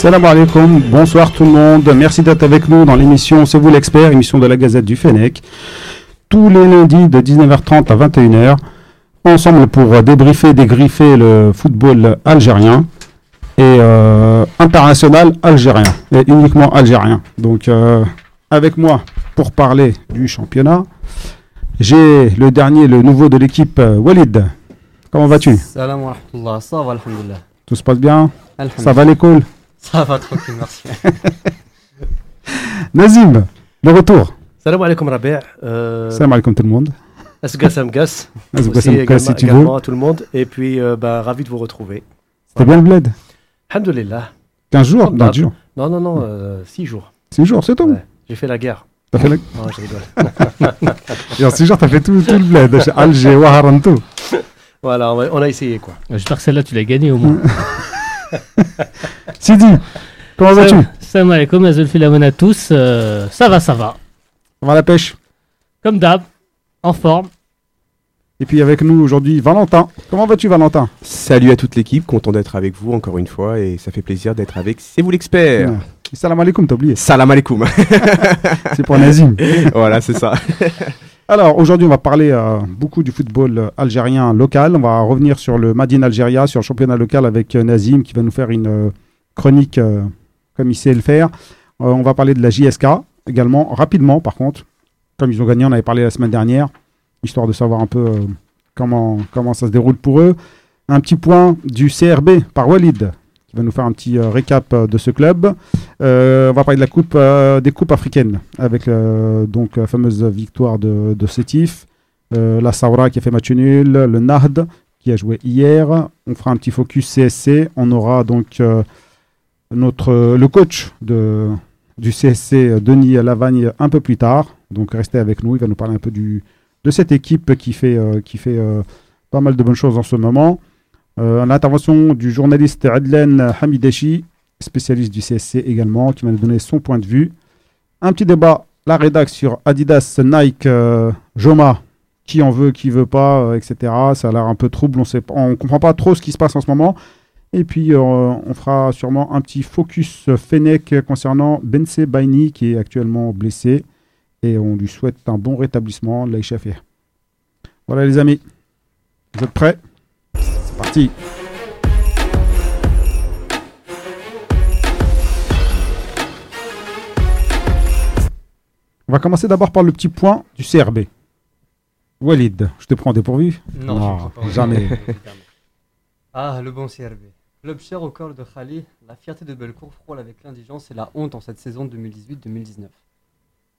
Salam alaikum, bonsoir tout le monde. Merci d'être avec nous dans l'émission C'est vous l'expert, émission de la Gazette du Fennec. Tous les lundis de 19h30 à 21h, ensemble pour débriefer, dégriffer le football algérien et euh, international algérien, et uniquement algérien. Donc, euh, avec moi pour parler du championnat, j'ai le dernier, le nouveau de l'équipe, euh, Walid. Comment vas-tu? Salam wa rahmatullah, ça va, alhamdoulilah. Tout se passe bien? Ça va l'école? Ça va tranquille, merci. Nazim, le retour. Salam alaikum Rabi'. Euh, Salam alaikum tout le monde. Asgas Amgas. Asgas Amgas, si tu veux. à tout le monde. Et puis, euh, bah, ravi de vous retrouver. C'était bien le bled? Alhamdoulilah. 15 jours Non, d'hab. 10 jours. Non, non, non, 6 jours. 6 jours, c'est tout. Ouais. J'ai fait la guerre. T'as fait la- Non, je rigole. Et en 6 jours, t'as fait tout, tout le bled. Alger, Waharan, tout. voilà, on a, on a essayé quoi. J'espère que celle-là, tu l'as gagnée au moins. Sidi, comment vas-tu? Salam alaikum, Azul Filamon à tous. Euh, ça va, ça va. On va à la pêche. Comme d'hab, en forme. Et puis avec nous aujourd'hui, Valentin. Comment vas-tu, Valentin? Salut à toute l'équipe, content d'être avec vous encore une fois et ça fait plaisir d'être avec C'est vous l'expert. Ouais. Salam alaikum, t'as oublié. Salam alaikum. C'est pour Nazim. voilà, c'est ça. Alors aujourd'hui, on va parler euh, beaucoup du football algérien local. On va revenir sur le Madine Algéria, sur le championnat local avec euh, Nazim qui va nous faire une euh, chronique euh, comme il sait le faire. Euh, on va parler de la JSK également, rapidement par contre. Comme ils ont gagné, on avait parlé la semaine dernière, histoire de savoir un peu euh, comment, comment ça se déroule pour eux. Un petit point du CRB par Walid qui va nous faire un petit récap de ce club. On va parler de la coupe des coupes africaines avec donc la fameuse victoire de, de Sétif, la Saoura qui a fait match nul, le Nahd qui a joué hier. On fera un petit focus CSC. On aura donc notre euh, le coach du CSC Denis Lavagne un peu plus tard. Donc restez avec nous. Il va nous parler un peu du de cette équipe qui fait euh, qui fait euh, pas mal de bonnes choses en ce moment. L'intervention du journaliste Adlen Hamideshi, spécialiste du CSC également, qui va nous donner son point de vue. Un petit débat, la rédac sur Adidas, Nike, Joma, qui en veut, qui veut pas, etc. Ça a l'air un peu trouble, on on comprend pas trop ce qui se passe en ce moment. Et puis euh, on fera sûrement un petit focus Fennec concernant Bense Baini qui est actuellement blessé et on lui souhaite un bon rétablissement, l'échappé. Voilà les amis, vous êtes prêts? C'est parti. On va commencer d'abord par le petit point du CRB. Walid, je te prends dépourvu? Non, Non, je crois pas. jamais. ah, le bon CRB. Club cher au cœur de Khali, la fierté de Belcourt frôle avec l'indigence et la honte en cette saison 2018-2019.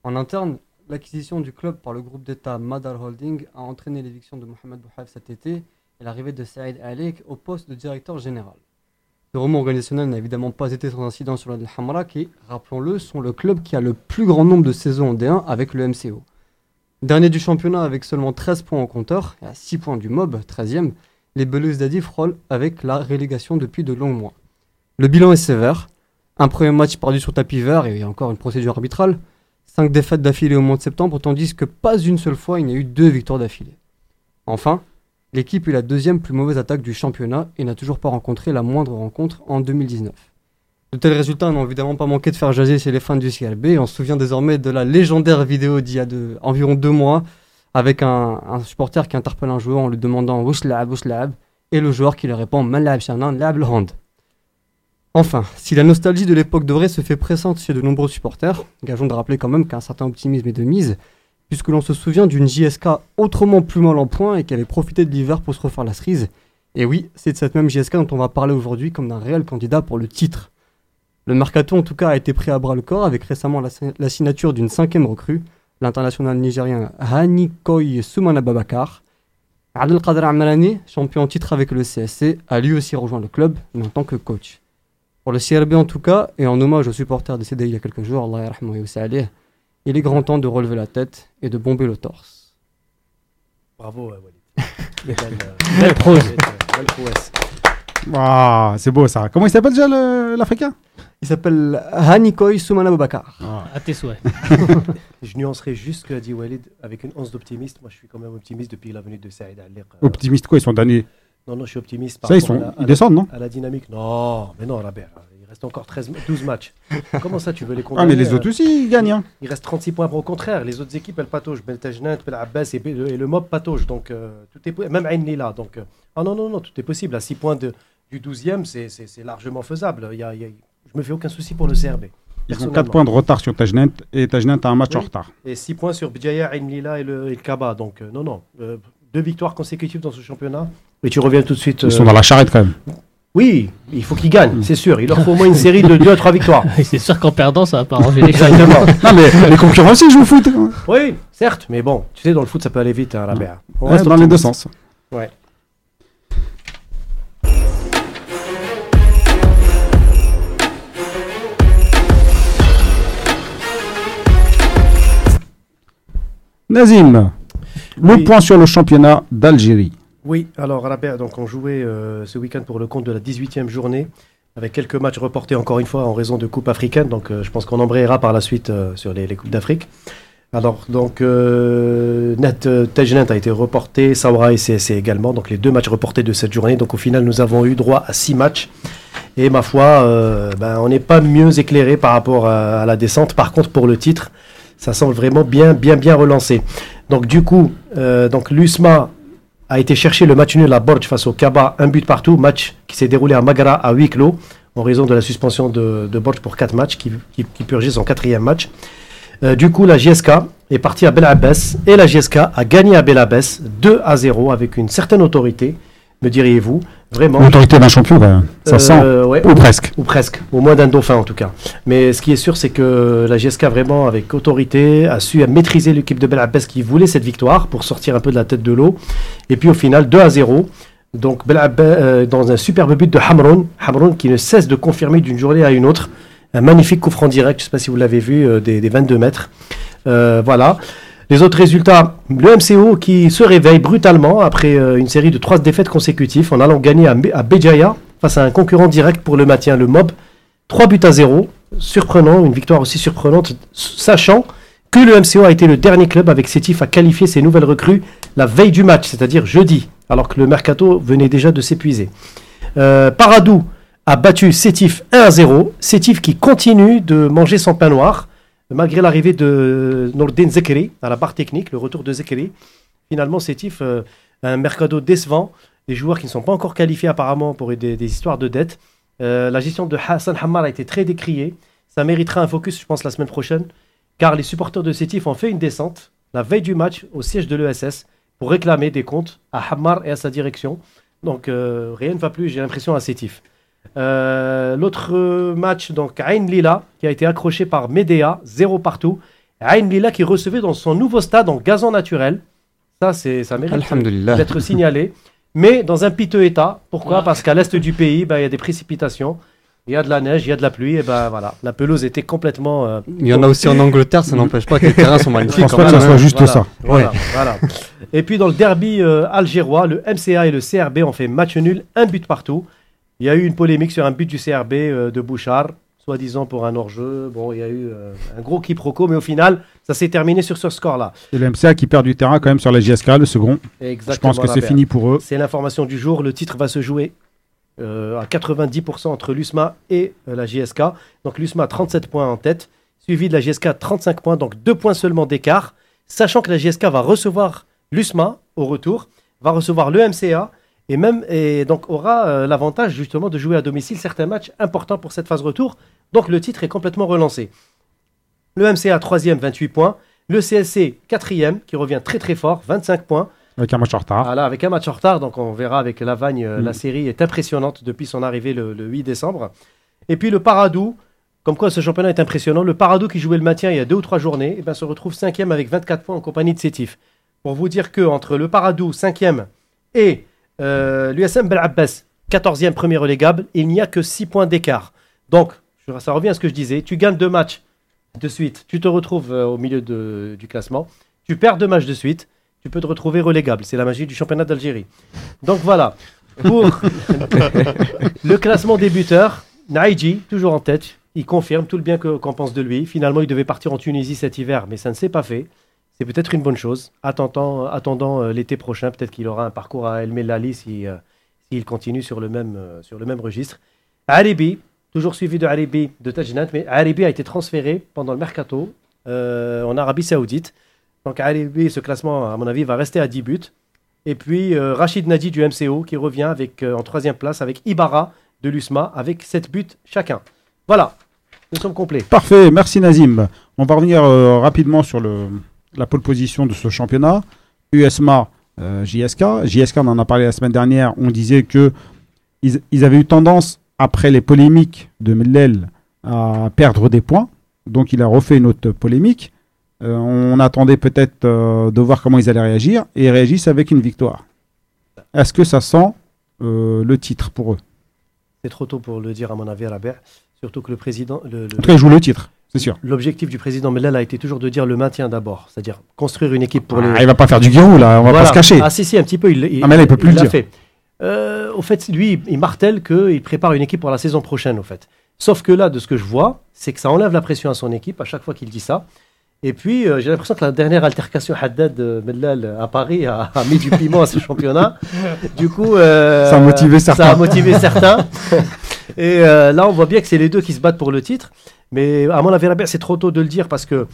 En interne, l'acquisition du club par le groupe d'État Madar Holding a entraîné l'éviction de Mohamed Bouhaf cet été et l'arrivée de Saïd Alek au poste de directeur général. Ce remous organisationnel n'a évidemment pas été sans incident sur le Hamra qui, rappelons-le, sont le club qui a le plus grand nombre de saisons en D1 avec le MCO. Dernier du championnat avec seulement 13 points en compteur et à 6 points du MOB, 13e, les Belus d'Adi frôlent avec la relégation depuis de longs mois. Le bilan est sévère. Un premier match perdu sur tapis vert et encore une procédure arbitrale. 5 défaites d'affilée au mois de septembre, tandis que pas une seule fois il n'y a eu deux victoires d'affilée. Enfin, l'équipe est la deuxième plus mauvaise attaque du championnat et n'a toujours pas rencontré la moindre rencontre en 2019. De tels résultats n'ont évidemment pas manqué de faire jaser chez les fans du CLB. On se souvient désormais de la légendaire vidéo d'il y a environ deux mois avec un, supporter qui interpelle un joueur en lui demandant Wouslab, Wouslab, et le joueur qui lui répond Malab, Lab, le hand. Enfin, si la nostalgie de l'époque dorée se fait pressante chez de nombreux supporters, gageons de rappeler quand même qu'un certain optimisme est de mise, puisque l'on se souvient d'une JSK autrement plus mal en point et qui avait profité de l'hiver pour se refaire la cerise. Et oui, c'est de cette même JSK dont on va parler aujourd'hui comme d'un réel candidat pour le titre. Le mercato en tout cas a été pris à bras le corps avec récemment la signature d'une cinquième recrue, l'international nigérien Hanikoy Soumana Babakar. Abdelkader Amalani, champion en titre avec le CSC, a lui aussi rejoint le club, mais en tant que coach. Pour le CRB en tout cas, et en hommage aux supporters décédés il y a quelques jours, Allah il est grand temps de relever la tête et de bomber le torse. Bravo, euh, Walid. Belle, euh, Belle prose. belle, belle prouesse. C'est beau ça. Comment il s'appelle déjà l'Africain? Il s'appelle Hanikoy Soumana Babakar. À tes souhaits. Je nuancerai juste ce que a dit Walid avec une once d'optimiste. Moi, je suis quand même optimiste depuis la venue de Saïd Alek. Euh, Optimiste quoi, ils sont derniers. Non, non, je suis optimiste par Ça, ils, sont, à la- à ils la- descendent, non à la dynamique. Non, mais non, Rabert, il reste encore 13, 12 matchs. Comment ça, tu veux les Ah, condamner mais les euh, autres aussi, ils gagnent. hein. Il reste 36 points. Au contraire, les autres équipes, elles pataugent. Beltajnat, Bel Abbas et, et le Mob patauge. Donc, euh, tout est même Ain Lila. Donc, euh, ah non, non, non, tout est possible. À 6 points de, du 12e, c'est- largement faisable. Il y a, il y a- je me fais aucun souci pour le CRB. Ils ont 4 personnellement. points de retard sur Tajnant et Tajnant a un match Oui. en retard. Et 6 points sur Bdjaya, Ain Lila et le, et le Kaba. Donc, euh, non, non. euh, deux victoires consécutives dans ce championnat. Et tu reviens tout de suite. Ils euh, sont dans la charrette quand même. Oui, il faut qu'ils gagnent, c'est sûr. Il leur faut au moins une série de 2 à 3 victoires. C'est sûr qu'en perdant, ça va pas arranger les choses. Exactement. Non, mais les concurrents aussi jouent au foot. Oui, certes, mais bon, tu sais, dans le foot, ça peut aller vite, hein, la. On Ouais, reste dans les deux sens. Ouais. Nazim, le Oui. point sur le championnat d'Algérie. Oui, alors à la BA, donc on jouait euh, ce week-end pour le compte de la 18e journée, avec quelques matchs reportés encore une fois en raison de Coupe africaine. Donc euh, je pense qu'on embrayera par la suite euh, sur les, les Coupes d'Afrique. Alors, donc, Net a été reporté, Saoura et CSC également, donc les deux matchs reportés de cette journée. Donc, au final, nous avons eu droit à six matchs. Et ma foi, ben, on n'est pas mieux éclairé par rapport à, à la descente. Par contre, pour le titre, ça semble vraiment bien, bien, bien relancé. Donc, du coup, euh, donc l'USMA a été chercher le match nul à Borj face au Kaba, un but partout, match qui s'est déroulé à Magara à huis clos, en raison de la suspension de, de Borj pour quatre matchs, qui, qui, qui purgeait son quatrième match. Euh, du coup, la JSK est partie à Bel Abbès et la JSK a gagné à Bel Abbès 2 à 0 avec une certaine autorité, me diriez-vous. Vraiment. L'autorité d'un champion, même. ça sent. Euh, ouais, Ou presque. ou presque, au moins d'un dauphin en tout cas. Mais ce qui est sûr, c'est que la GSK vraiment avec autorité a su maîtriser l'équipe de Bel Abbès qui voulait cette victoire pour sortir un peu de la tête de l'eau. Et puis au final, 2 à 0. Donc Bel Abbès, euh, dans un superbe but de Hamron, Hamron qui ne cesse de confirmer d'une journée à une autre. Un magnifique coup franc direct, je ne sais pas si vous l'avez vu, euh, des, des 22 mètres. Voilà. Les autres résultats, le MCO qui se réveille brutalement après euh, une série de trois défaites consécutives en allant gagner à, Béjaïa face à un concurrent direct pour le maintien, le MOB. 3 buts à 0, surprenant, une victoire aussi surprenante, sachant que le MCO a été le dernier club avec Sétif à qualifier ses nouvelles recrues la veille du match, c'est-à-dire jeudi, alors que le mercato venait déjà de s'épuiser. Euh, Paradou a battu Sétif 1 à 0, Sétif qui continue de manger son pain noir, malgré l'arrivée de Nordin Zekeri à la barre technique, le retour de Zekeri. Finalement, Sétif, euh, un mercato décevant, des joueurs qui ne sont pas encore qualifiés apparemment pour des, des histoires de dettes. Euh, la gestion de Hassan Hammar a été très décriée. Ça méritera un focus, je pense, la semaine prochaine, car les supporters de Sétif ont fait une descente la veille du match au siège de l'ESS pour réclamer des comptes à Hammar et à sa direction. Donc euh, rien ne va plus, j'ai l'impression, à Sétif. Euh, L'autre match, donc Ain Lila, qui a été accroché par Medea, zéro partout. Ain Lila qui recevait dans son nouveau stade en gazon naturel. Ça, c'est, ça mérite d'être signalé. Mais dans un piteux état. Pourquoi Parce qu'à l'est du pays, ben, il y a des précipitations. Il y a de la neige, il y a de la pluie. Et ben voilà, la pelouse était complètement. euh, Il y en a aussi en Angleterre, ça n'empêche pas que les terrains sont Je magnifiques. pense quand pas que même, ça hein. soit juste voilà, ça. Voilà, voilà. Et puis dans le derby euh, algérois, le MCA et le CRB ont fait match nul, un but partout. Il y a eu une polémique sur un but du CRB euh, de Bouchard, soi-disant pour un hors-jeu. Bon, il y a eu euh, un gros quiproquo, mais au final, ça s'est terminé sur ce score-là. Et le MCA qui perd du terrain quand même sur la JSK, le second. Exactement. Je pense que c'est fini pour eux. C'est l'information du jour. Le titre va se jouer euh, à 90% entre l'USMA et la JSK. Donc l'USMA 37 points en tête, suivi de la JSK 35 points, donc 2 points seulement d'écart. Sachant que la JSK va recevoir l'USMA au retour, va recevoir le MCA et même et donc aura euh, l'avantage justement de jouer à domicile certains matchs importants pour cette phase retour. Donc le titre est complètement relancé. Le MCA 3e 28 points, le CSC 4e qui revient très très fort 25 points. Avec un match en retard. Voilà, avec un match en retard, donc on verra avec Lavagne, euh, Mm. la série est impressionnante depuis son arrivée le, le 8 décembre. Et puis le Paradou, comme quoi ce championnat est impressionnant, le Paradou qui jouait le maintien il y a deux ou trois journées, eh ben, se retrouve cinquième avec 24 points en compagnie de Sétif. Pour vous dire que entre le Paradou, cinquième, et euh, l'USM Bel Abbas, 14e premier relégable, il n'y a que 6 points d'écart. Donc, ça revient à ce que je disais, tu gagnes deux matchs de suite, tu te retrouves euh, au milieu du classement, tu perds deux matchs de suite, tu peux te retrouver relégable. C'est la magie du championnat d'Algérie. Donc voilà, pour le classement des buteurs, Naïji, toujours en tête, il confirme tout le bien qu'on pense de lui. Finalement, il devait partir en Tunisie cet hiver, mais ça ne s'est pas fait. C'est peut-être une bonne chose. Attendant, euh, l'été prochain, peut-être qu'il aura un parcours à El Melali si, euh, s'il continue sur le même, euh, sur le même registre. Alibi, toujours suivi de Aribi de Tajinat, mais Aribi a été transféré pendant le mercato en Arabie Saoudite. Donc Aribi, ce classement, à mon avis, va rester à 10 buts. Et puis Rachid Nadi du MCO qui revient avec, en troisième place avec Ibarra de l'USMA avec 7 buts chacun. Voilà, nous sommes complets. Parfait, merci Nazim. On va revenir rapidement sur le, la pole position de ce championnat. USMA, euh, JSK. JSK, on en a parlé la semaine dernière. On disait que ils, ils avaient eu tendance, après les polémiques de Mellel, à perdre des points. Donc il a refait une autre polémique. Euh, on attendait peut-être euh, de voir comment ils allaient réagir. Et ils réagissent avec une victoire. Est-ce que ça sent le titre pour eux? C'est trop tôt pour le dire à mon avis à la baie. Surtout que le président, le- le- En tout cas, ils jouent le titre, c'est sûr. l'objectif du président Mellel a été toujours de dire le maintien d'abord, c'est-à-dire construire une équipe pour Ah, les. il va pas faire du guirou là, on va Voilà. pas se cacher. Ah si si un petit peu. Il, il, Ah, mais là, il peut plus le dire. fait. Euh, au fait, lui, il martèle qu'il prépare une équipe pour la saison prochaine. Au fait, sauf que là, de ce que je vois, c'est que ça enlève la pression à son équipe à chaque fois qu'il dit ça. Et puis, euh, j'ai l'impression que la dernière altercation Haddad euh, Mellal à Paris a, a mis du piment à ce championnat. Du coup, euh, Ça a motivé certains. Ça a motivé certains. Et euh, là, on voit bien que c'est les deux qui se battent pour le titre. Mais à mon avis, c'est trop tôt de le dire parce que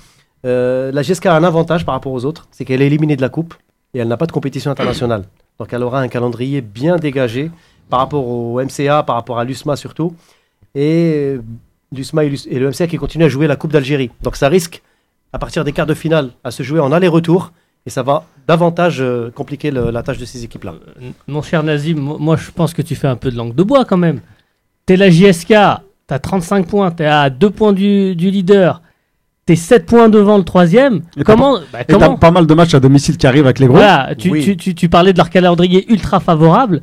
euh, la GSK a un avantage par rapport aux autres, c'est qu'elle est éliminée de la coupe et elle n'a pas de compétition internationale. Donc elle aura un calendrier bien dégagé par rapport au MCA, par rapport à l'USMA surtout. Et l'USMA et, le MCA qui continuent à jouer la Coupe d'Algérie. Donc ça risque, à partir des quarts de finale, à se jouer en aller-retour. Et ça va davantage euh, compliquer le- la tâche de ces équipes-là. Euh, Mon cher Nazim, mo- moi je pense que tu fais un peu de langue de bois quand même. T'es la JSK, t'as 35 points, t'es à 2 points du, du leader, t'es 7 points devant le troisième. Et t'as Comment, bah, Et comment pas mal de matchs à domicile qui arrivent avec les gros. voilà, tu, Oui. tu, tu, tu parlais de leur calendrier ultra favorable.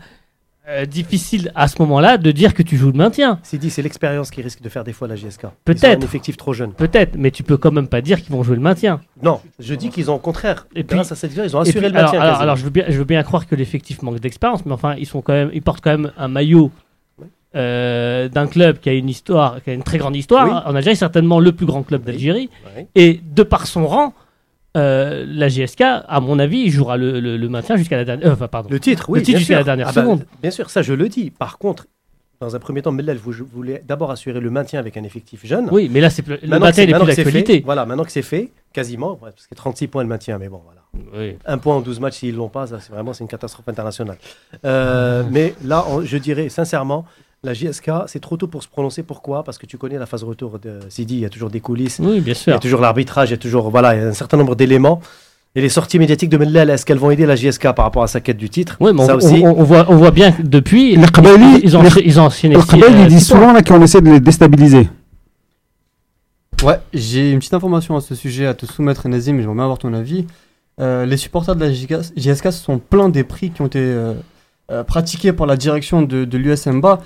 Euh, difficile à ce moment-là de dire que tu joues le maintien. Sidi, c'est l'expérience qui risque de faire des fois la GSK. Peut-être. un effectif trop jeune. Peut-être, mais tu peux quand même pas dire qu'ils vont jouer le maintien. Non, je dis qu'ils ont au contraire. Et puis- grâce à cette victoire, ils ont assuré puis, le maintien. alors, je, veux bien, je veux bien croire que l'effectif manque d'expérience, mais enfin, ils, sont quand même, ils portent quand même un maillot euh, d'un club qui a une histoire, qui a une très grande histoire. Oui. En Algérie, certainement le plus grand club d'Algérie. Et de par son rang, euh, la GSK, à mon avis, jouera le, le- le maintien jusqu'à la dernière. euh, enfin, pardon. Le titre, oui. Le titre jusqu'à la dernière Ah bah, seconde. bien sûr, ça je le dis. Par contre, dans un premier temps, Mellel vous- voulait d'abord assurer le maintien avec un effectif jeune. Oui, mais là, c'est le maintien maintenant plus d'actualité. Voilà, maintenant que c'est fait, quasiment, parce que 36 points le maintien, mais bon, voilà. Oui. Un point en 12 matchs, s'ils l'ont pas, c'est vraiment c'est une catastrophe internationale. Euh, mais là, on- je dirais sincèrement, la JSK, c'est trop tôt pour se prononcer. Pourquoi? Parce que tu connais la phase retour de Sidi, il y a toujours des coulisses. Oui, bien Il y sûr. a toujours l'arbitrage, il y a toujours voilà, il y a un certain nombre d'éléments. Et les sorties médiatiques de Mellel, est-ce qu'elles vont aider la JSK par rapport à sa quête du titre? Oui, mais Ça on, aussi. on- on voit, on voit bien que depuis, Les Qbaili- ils, ont, les- ils ont six- Qbaili, euh, il dit six points. souvent qu'on essaie de les déstabiliser. Ouais, j'ai une petite information à ce sujet à te soumettre, Nazim, et j'aimerais bien avoir ton avis. Euh, les supporters de la JSK, JSK se sont plaints des prix qui ont été euh, euh, pratiqués par la direction de, de l'USMBA.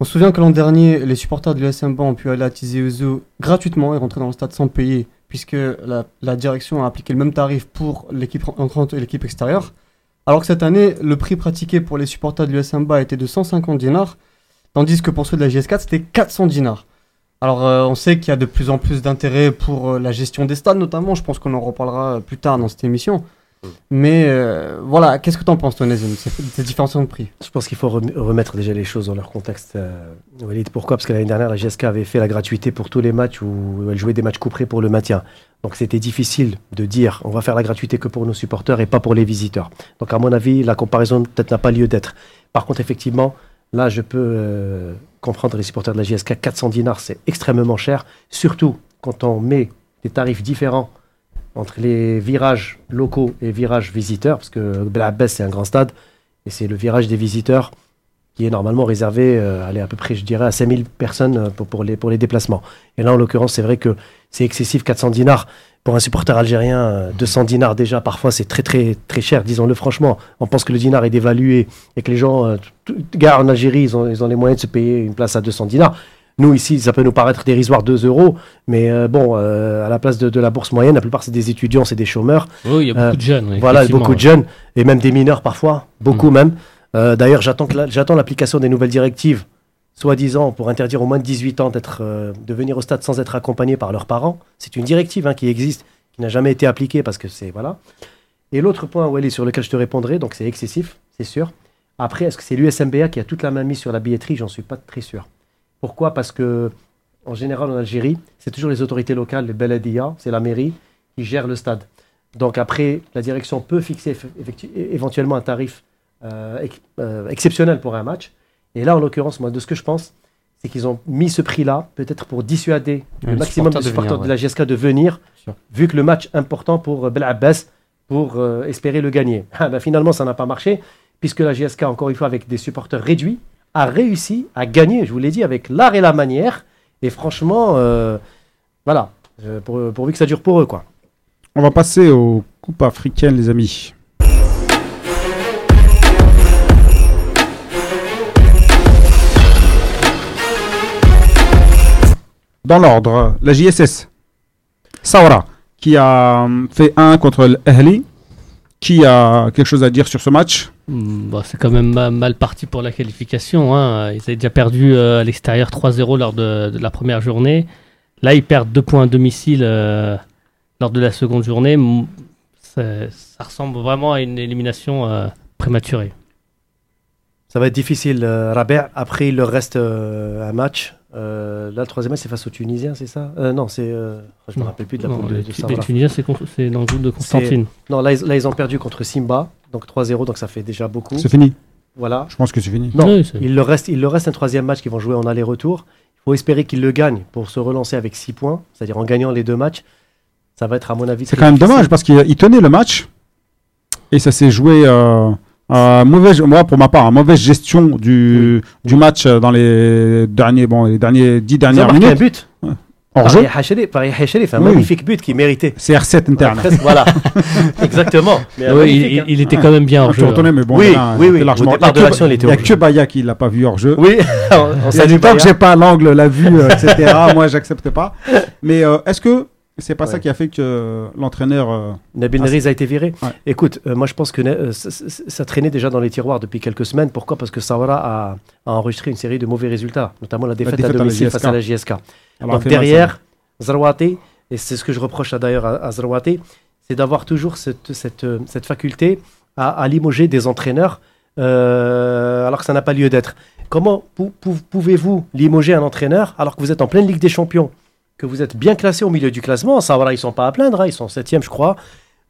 On se souvient que l'an dernier, les supporters de l'USMBA ont pu aller à Tizi Ouzou gratuitement et rentrer dans le stade sans payer, puisque la, direction a appliqué le même tarif pour l'équipe entrante et l'équipe extérieure. Alors que cette année, le prix pratiqué pour les supporters de l'USMBA était de 150 dinars, tandis que pour ceux de la JS4, c'était 400 dinars. Alors, euh, on sait qu'il y a de plus en plus d'intérêt pour euh, la gestion des stades, notamment. Je pense qu'on en reparlera plus tard dans cette émission. Mais euh, voilà, qu'est-ce que tu en penses, toi, Nazim, ces différences de prix? Je pense qu'il faut rem- remettre déjà les choses dans leur contexte. euh. Pourquoi? Parce que l'année dernière, la GSK avait fait la gratuité pour tous les matchs où elle jouait des matchs couperés pour le maintien. Donc c'était difficile de dire on va faire la gratuité que pour nos supporters et pas pour les visiteurs. Donc à mon avis, la comparaison peut-être n'a pas lieu d'être. Par contre, effectivement, là, je peux euh, comprendre les supporters de la GSK. 400 dinars, c'est extrêmement cher, surtout quand on met des tarifs différents entre les virages locaux et virages visiteurs, parce que Belabès, c'est un grand stade, et c'est le virage des visiteurs qui est normalement réservé euh, allez, à peu près, je dirais, à 5000 personnes euh, pour, les, déplacements. Et là, en l'occurrence, c'est vrai que c'est excessif, 400 dinars. Pour un supporter algérien, euh, 200 dinars déjà, parfois, c'est très, très, très cher, disons-le franchement. On pense que le dinar est dévalué et que les gens, euh, gars en Algérie, ils ont les moyens de se payer une place à 200 dinars. Nous, ici, ça peut nous paraître dérisoire 2 euros, mais euh, bon, euh, à la place de, de la bourse moyenne, la plupart, c'est des étudiants, c'est des chômeurs. Oui, il y a beaucoup Euh, de jeunes. oui, Voilà, beaucoup de jeunes et même des mineurs parfois, beaucoup même. Euh, D'ailleurs, j'attends l'application des nouvelles directives, soi-disant pour interdire aux moins de 18 ans d'être, euh, de venir au stade sans être accompagnés par leurs parents. C'est une directive hein, qui existe, qui n'a jamais été appliquée parce que c'est voilà. Et l'autre point, Wally, sur lequel je te répondrai, donc c'est excessif, c'est sûr. Après, est-ce que c'est l'USMBA qui a toute la main mise sur la billetterie? J'en suis pas très sûr. Pourquoi? Parce que, en général, en Algérie, c'est toujours les autorités locales, les Beladia, c'est la mairie, qui gèrent le stade. Donc après, la direction peut fixer éventuellement un tarif euh, ex- euh, exceptionnel pour un match. Et là, en l'occurrence, moi, de ce que je pense, c'est qu'ils ont mis ce prix-là, peut-être pour dissuader le maximum de supporters de supporters venir, de la GSK de venir, vu que le match important pour euh, Bel Abbas, pour euh, espérer le gagner. Ah, ben, finalement, ça n'a pas marché, puisque la GSK, encore une fois, avec des supporters réduits, a réussi à gagner, je vous l'ai dit, avec l'art et la manière. Et franchement, euh, voilà, pour- pourvu que ça dure pour eux, quoi. On va passer aux coupes africaines, les amis. Dans l'ordre, la JSS. Saoura, qui a hum, fait 1 contre l'Ahli. Qui a quelque chose à dire sur ce match? Bon, c'est quand même ma- mal parti pour la qualification. hein. Ils avaient déjà perdu euh, à l'extérieur 3-0 lors de, la première journée. Là, ils perdent 2 points à domicile euh, lors de la seconde journée. Hmm, Ça ressemble vraiment à une élimination euh, prématurée. Ça va être difficile, Rabert. Après, il leur reste un match. Euh, là, le troisième match, c'est face aux Tunisiens, c'est ça? Euh, Non, c'est. euh, je me Non. rappelle plus de la Non, poule de, de Saoura. les Tunisiens, c'est dans le groupe de Constantine. Non, là ils, là, ils ont perdu contre Simba, donc 3-0, donc ça fait déjà beaucoup. C'est fini. Voilà. Je pense que c'est fini. Non, Oui, c'est- il leur, reste, il leur reste un troisième match qu'ils vont jouer en aller-retour. Il faut espérer qu'ils le gagnent pour se relancer avec 6 points, c'est-à-dire en gagnant les deux matchs. Ça va être, à mon avis, C'est quand même difficile. dommage parce qu'il il tenait le match et ça s'est joué euh, mauvaise, moi pour ma part, à mauvaise gestion du, du match euh, dans les derniers, bon, les derniers dix dernières marqué un minutes but. hors jeu. Par Yahya Cherif, par Yahya Cherif, un Oui. magnifique but qui méritait. CR7 interne. Presque, voilà, exactement. Mais un Oui, magnifique, il, hein. il était quand même bien en Je suis jeu. retourné, mais bon, Oui, là, oui, oui. largement- Au départ Il y a de l'action, il était Il n'y a hors que. Baya qui l'a pas vu hors jeu. Oui, on Il a tant que Baya. j'ai pas l'angle, la vue, etc. moi, j'accepte pas. Mais euh, est-ce que c'est pas ça qui a fait que l'entraîneur euh, Nabil Neriz a été viré. Ouais. Écoute, euh, moi je pense que euh, ça, traînait déjà dans les tiroirs depuis quelques semaines. Pourquoi? Parce que Sawara a, a enregistré une série de mauvais résultats, notamment la défaite, défaite à la domicile face à la JSK. alors, Donc derrière, Zarwate, et c'est ce que je reproche d'ailleurs à, à c'est d'avoir toujours cette, cette, euh, cette faculté à, à limoger des entraîneurs euh, alors que ça n'a pas lieu d'être. Comment pou- pou- pouvez-vous limoger un entraîneur alors que vous êtes en pleine Ligue des Champions, que vous êtes bien classé au milieu du classement Ça, voilà, ils sont pas à plaindre, hein, ils sont septième, je crois.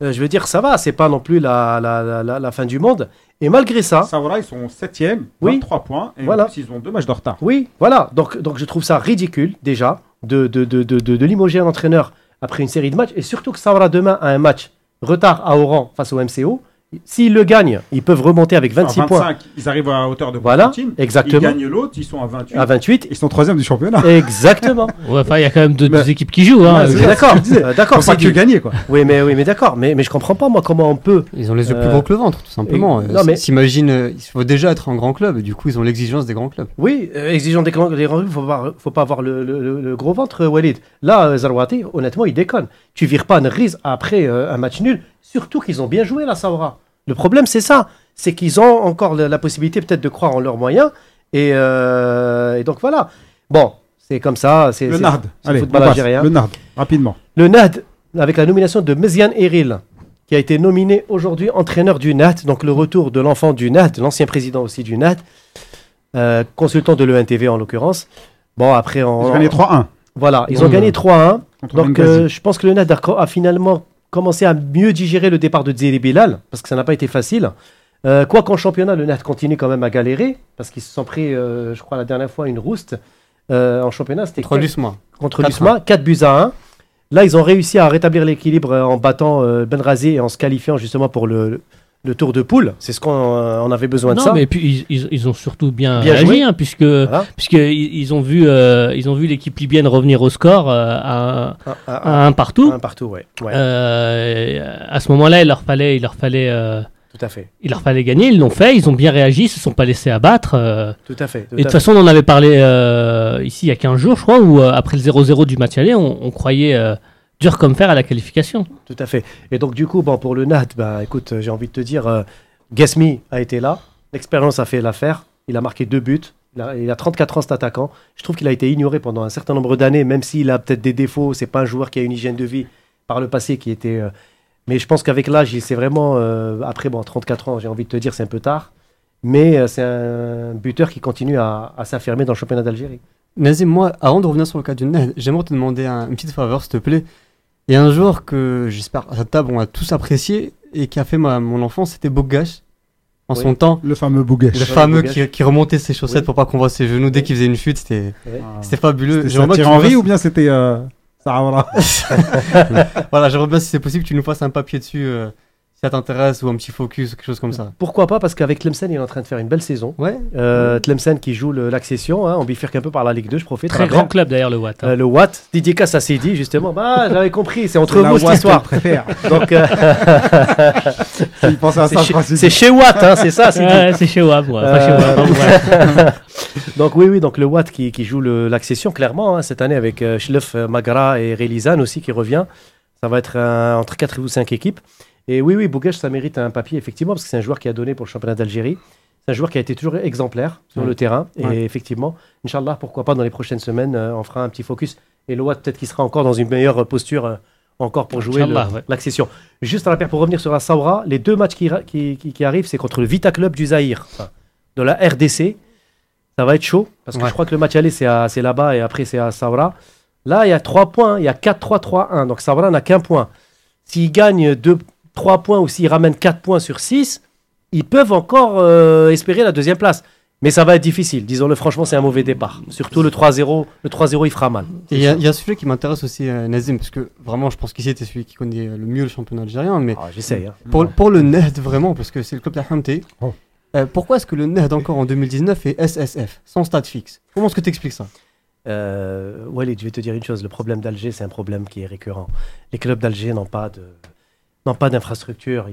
Euh, je veux dire, ça va, c'est pas non plus la, la, la- la- la fin du monde. Et malgré ça, Saoura, ils sont 7e, Oui. 23 points. Et Voilà. en plus, ils ont deux matchs de retard. Oui, voilà. Donc, donc je trouve ça ridicule, déjà, de, de, de, de, limoger un entraîneur après une série de matchs. Et surtout que Saoura demain a un match retard à Oran face au MCO. S'ils le gagnent, ils peuvent remonter avec 26 À points 25, ils arrivent à hauteur de Voilà, exactement. Ils gagnent l'autre, ils sont à 28. à 28. Ils sont 3 du championnat. Exactement. Ouais, enfin, il y a quand même deux, Mais- deux équipes qui jouent. Hein. D'accord. ce que je disais. Euh, d'accord. C'est que du- gagner, quoi. Oui, mais oui, mais d'accord. Mais, mais je comprends pas moi comment on peut. Ils ont les yeux plus Euh, gros que le ventre, tout simplement. et- non, mais- S'imagine, euh, il faut déjà être un grand club, et du coup, ils ont l'exigence des grands clubs. Oui, euh, exigeant des grands, clubs, faut pas, faut pas avoir le, le- le- le gros ventre, Walid. Là, Zarwati, honnêtement, il déconne. Tu vires pas Nriz après euh, un match nul, surtout qu'ils ont bien joué la Saoura. Le problème, c'est ça, c'est qu'ils ont encore la, la possibilité peut-être de croire en leurs moyens, et, euh, et donc voilà. Bon, c'est comme ça. C'est Le le Allez, football algérien. Le Nard, rapidement. Le NAD, avec la nomination de Meziane Eril, qui a été nominé aujourd'hui entraîneur du NAD, donc le retour de l'enfant du NAD, l'ancien président aussi du NAD, euh, consultant de l'ENTV en l'occurrence. Bon, après, Ils on, ont gagné 3-1 voilà, ils ont Mmh. gagné 3-1. Donc, euh, je pense que le NAD a, finalement commencé à mieux digérer le départ de Zéli Bilal, parce que ça n'a pas été facile. Euh, quoi qu'en championnat, le NAD continue quand même à galérer, parce qu'ils se sont pris, euh, je crois, la dernière fois, une rouste. Euh, en championnat, c'était Contre l'USMA. contre 4-1. l'USMA, 4 buts à 1. Là, ils ont réussi à rétablir l'équilibre en battant euh, Benrazi et en se qualifiant justement pour le, le tour de poule. C'est ce qu'on euh, on avait besoin de Non, ça. mais puis ils, ils- ont surtout bien, Bien réagi, hein, puisque, Voilà. puisque ils, ils ont vu, euh, ils ont vu l'équipe libyenne revenir au score euh, à, Un, un- à un partout. un partout, ouais. ouais, Euh, à ce moment-là, il leur fallait, il leur fallait, tout à fait. il leur fallait gagner. Ils l'ont fait. Ils ont bien réagi. Ils se sont pas laissés abattre. euh. Tout à fait. tout et de à toute façon, on en avait parlé euh, ici il y a 15 jours, je crois, où euh, après le 0-0 du match aller, on, on croyait dur comme fer à la qualification. Tout à fait. Et donc, du coup, bon, pour le NAD, bah, écoute, euh, j'ai envie de te dire, euh, Gasmi a été là. L'expérience a fait l'affaire. Il a marqué deux buts. Il a, il a 34 ans, cet attaquant. Je trouve qu'il a été ignoré pendant un certain nombre d'années, même s'il a peut-être des défauts. C'est pas un joueur qui a une hygiène de vie par le passé qui était. euh, Mais je pense qu'avec l'âge, il s'est vraiment. euh, Après, bon, 34 ans, j'ai envie de te dire, c'est un peu tard. Mais euh, c'est un buteur qui continue à, à s'affirmer dans le championnat d'Algérie. Nazim, moi, avant de revenir sur le cas du Ned, j'aimerais te demander un- une petite faveur, s'il te plaît. A un joueur que j'espère à cette table on a tous apprécié et qui a fait ma- mon enfance, c'était Bogash. En Oui. son temps, Le fameux Bouguesh. le fameux Bogash. qui, qui remontait ses chaussettes Oui. pour pas qu'on voit ses genoux dès qu'il faisait une chute, c'était Ah. c'était fabuleux. C'était J'aimerais ça, bien que Thierry tu nous Henry ou bien c'était euh, Sarah Voilà, j'aimerais bien si c'est possible que tu nous fasses un papier dessus, euh, ça t'intéresse, ou un petit focus, quelque chose comme ça. Pourquoi pas Parce qu'avec Tlemcen, il est en train de faire une belle saison. Ouais. Euh, Tlemcen qui joue l'accession, hein, on bifurque un peu par la Ligue 2, je profite. Très grand club d'ailleurs, le Watt. hein. Euh, le Watt, Didier Cass a dit justement, bah j'avais compris, c'est entre vous cette Watt histoire. préfère. Donc euh, à c'est chez- c'est Watt, hein, c'est ça. Sidi Ouais, c'est chez WAP, ouais. Enfin, chez Euh, ouais. donc oui, oui, donc le Watt qui, qui joue l'accession clairement hein, cette année avec euh, Schleff, euh, Magra et Relizan aussi qui revient. Ça va être un- entre 4 ou 5 équipes. Et oui, oui, Bouguesh, ça mérite un papier effectivement parce que c'est un joueur qui a donné pour le championnat d'Algérie. C'est un joueur qui a été toujours exemplaire sur Ouais. le terrain. Et Ouais. effectivement, Inch'Allah, pourquoi pas dans les prochaines semaines, euh, on fera un petit focus. Et Watt, peut-être qu'il sera encore dans une meilleure posture euh, encore pour jouer ouais. l'accession. Juste à la paire, pour revenir sur la Saoura, les deux matchs qui, qui, qui- qui arrivent, c'est contre le Vita Club du Zaïre, enfin, de la RDC. Ça va être chaud, parce que je crois que le match aller, c'est là-bas et après, c'est à Saoura. Là, il y a 3 points, il y a 4-3-3-1, donc Saoura n'a qu'un point. S'ils gagnent 3 points ou s'ils ramènent 4 points sur 6, ils peuvent encore euh, espérer la deuxième place. Mais ça va être difficile, disons-le franchement, c'est un mauvais départ. Surtout le 3-0, le 3-0 il fera mal. Et il y, a- il y a un sujet qui m'intéresse aussi, euh, Nazim, parce que vraiment, je pense qu'ici, tu es celui qui connaît le mieux le championnat algérien, mais Ah, J'essaye. hein. pour, pour le NED, vraiment, parce que c'est le club d'Alhamté, Oh. euh, pourquoi est-ce que le NED encore en 2019 est SSF, sans stade fixe? Comment est-ce que tu expliques ça? Euh, Walid, je vais te dire une chose. Le problème d'Alger, c'est un problème qui est récurrent. Les clubs d'Alger n'ont pas de pas d'infrastructure.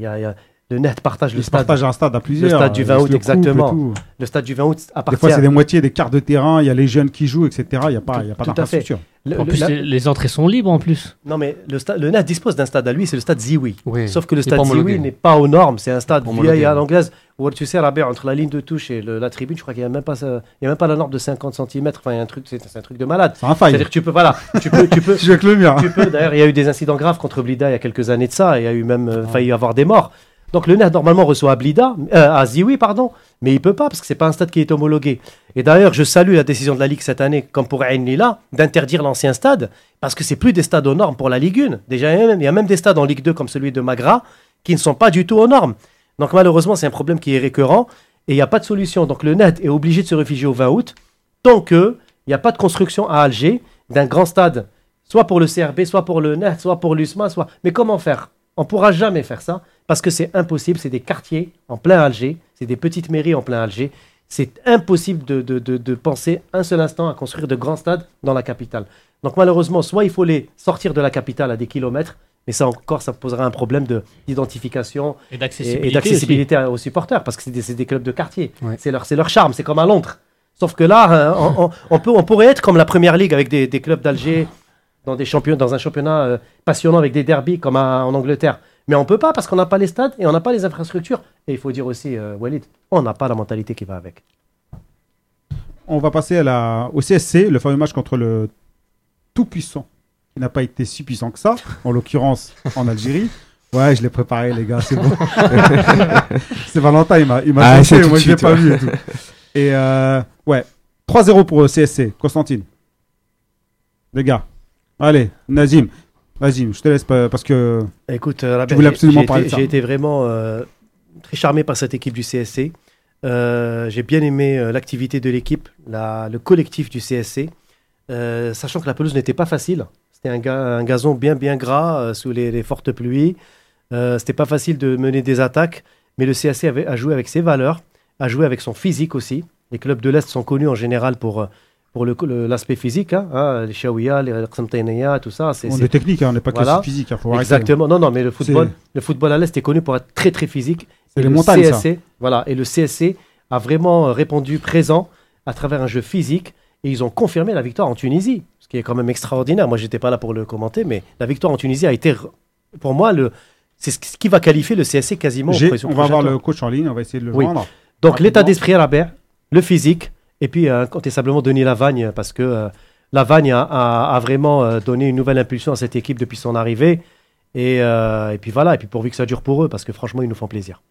Le net partage le Ils stade. partagent un stade à plusieurs. stade du ils 20 se août, le exactement. Le stade du 20 août Des appartient. fois, c'est des moitiés des quarts de terrain, il y a les jeunes qui jouent, etc. Il n'y a pas, il y a pas à d'infrastructure. Le- En le- plus, la- les, les entrées sont libres en plus. Non, mais le, stade, le net dispose d'un stade à lui, c'est le stade Zioui. Oui. Sauf que le stade. Zioui n'est pas aux normes. C'est un stade vieille à l'anglaise où tu sais, là-bas, entre la ligne de touche et le- la tribune, je crois qu'il n'y a, même pas ça- il y a même pas la norme de 50 cm. Enfin, il y a un truc, c'est c'est un truc de malade. C'est un faille. C'est-à-dire que tu peux, voilà, tu peux, tu peux, le mien. tu peux. D'ailleurs, il y a eu des incidents graves contre Blida il y a quelques années de ça. Il y a eu même euh, failli y avoir des morts. Donc le NED normalement reçoit à Blida, euh, pardon, mais il peut pas parce que c'est pas un stade qui est homologué. Et d'ailleurs, je salue la décision de la Ligue cette année, comme pour Ain Lila, d'interdire l'ancien stade parce que c'est plus des stades aux normes pour la Ligue 1. Déjà, il y a même, des stades en Ligue 2 comme celui de Magra qui ne sont pas du tout aux normes. Donc malheureusement, c'est un problème qui est récurrent et il n'y a pas de solution. Donc le NED est obligé de se réfugier au 20 août tant que il n'y a pas de construction à Alger d'un grand stade, soit pour le CRB, soit pour le NED, soit pour l'USMA, soit. Mais comment faire? On pourra jamais faire ça parce que c'est impossible. C'est des quartiers en plein Alger, c'est des petites mairies en plein Alger. C'est impossible de, de- de- de penser un seul instant à construire de grands stades dans la capitale. Donc malheureusement, soit il faut les sortir de la capitale à des kilomètres, mais ça encore, ça posera un problème de- d'identification Et d'accessibilité. et d'accessibilité aux supporters, parce que c'est des, clubs de quartier. Ouais. C'est leur, c'est leur charme, c'est comme à Londres. Sauf que là, hein, on, on- on peut, on pourrait être comme la première ligue avec des, des clubs d'Alger dans, des champions, dans un championnat euh, passionnant avec des derbies comme à- en Angleterre. Mais on peut pas parce qu'on n'a pas les stades et on n'a pas les infrastructures. Et il faut dire aussi, euh, Walid, on n'a pas la mentalité qui va avec. On va passer à la, au CSC, le fameux match contre le tout-puissant, qui n'a pas été si puissant que ça, en l'occurrence en Algérie. Ouais, je l'ai préparé, les gars, c'est bon. c'est Valentin, il m'a il m'a Ah, chanté, moi je l'ai suite, pas vu et tout. Et euh, ouais, 3-0 pour le CSC, Constantine. Les gars, allez, Nazim, vas-y, je te laisse pas- parce que Écoute, Tu voulais absolument parler été- de ça. J'ai été vraiment euh, très charmé par cette équipe du CSC. Euh, j'ai bien aimé euh, l'activité de l'équipe, la- le collectif du CSC, sachant que la pelouse n'était pas facile. C'était un, ga- un gazon bien bien gras sous les, les fortes pluies. C'était pas facile de mener des attaques, mais le CSC avait, a joué avec ses valeurs, a joué avec son physique aussi. Les clubs de l'Est sont connus en général pour, pour l'aspect physique, hein, hein, les Shawiya, les Qsamtaynaya, tout ça. c'est- on c'est- est technique, hein, on n'est pas Voilà. que physique, il faut. Exactement. Non, non, mais le football, le football à l'Est est connu pour être très, très physique. C'est Et les le montagnes, ça. CSC, Voilà. Et le CSC a vraiment répondu présent à travers un jeu physique. Et ils ont confirmé la victoire en Tunisie, ce qui est quand même extraordinaire. Moi, j'étais pas là pour le commenter, mais la victoire en Tunisie a été, pour moi, le, c'est ce qui va qualifier le CSC quasiment. J'ai- on va avoir le coach en ligne, on va essayer de le Oui. joindre. Donc l'état d'esprit à la baie, le physique, et puis euh, incontestablement Denis Lavagne, parce que euh, Lavagne a, a- a vraiment euh, donné une nouvelle impulsion à cette équipe depuis son arrivée. Et, euh, et puis voilà, et puis pourvu que ça dure pour eux, parce que franchement, ils nous font plaisir.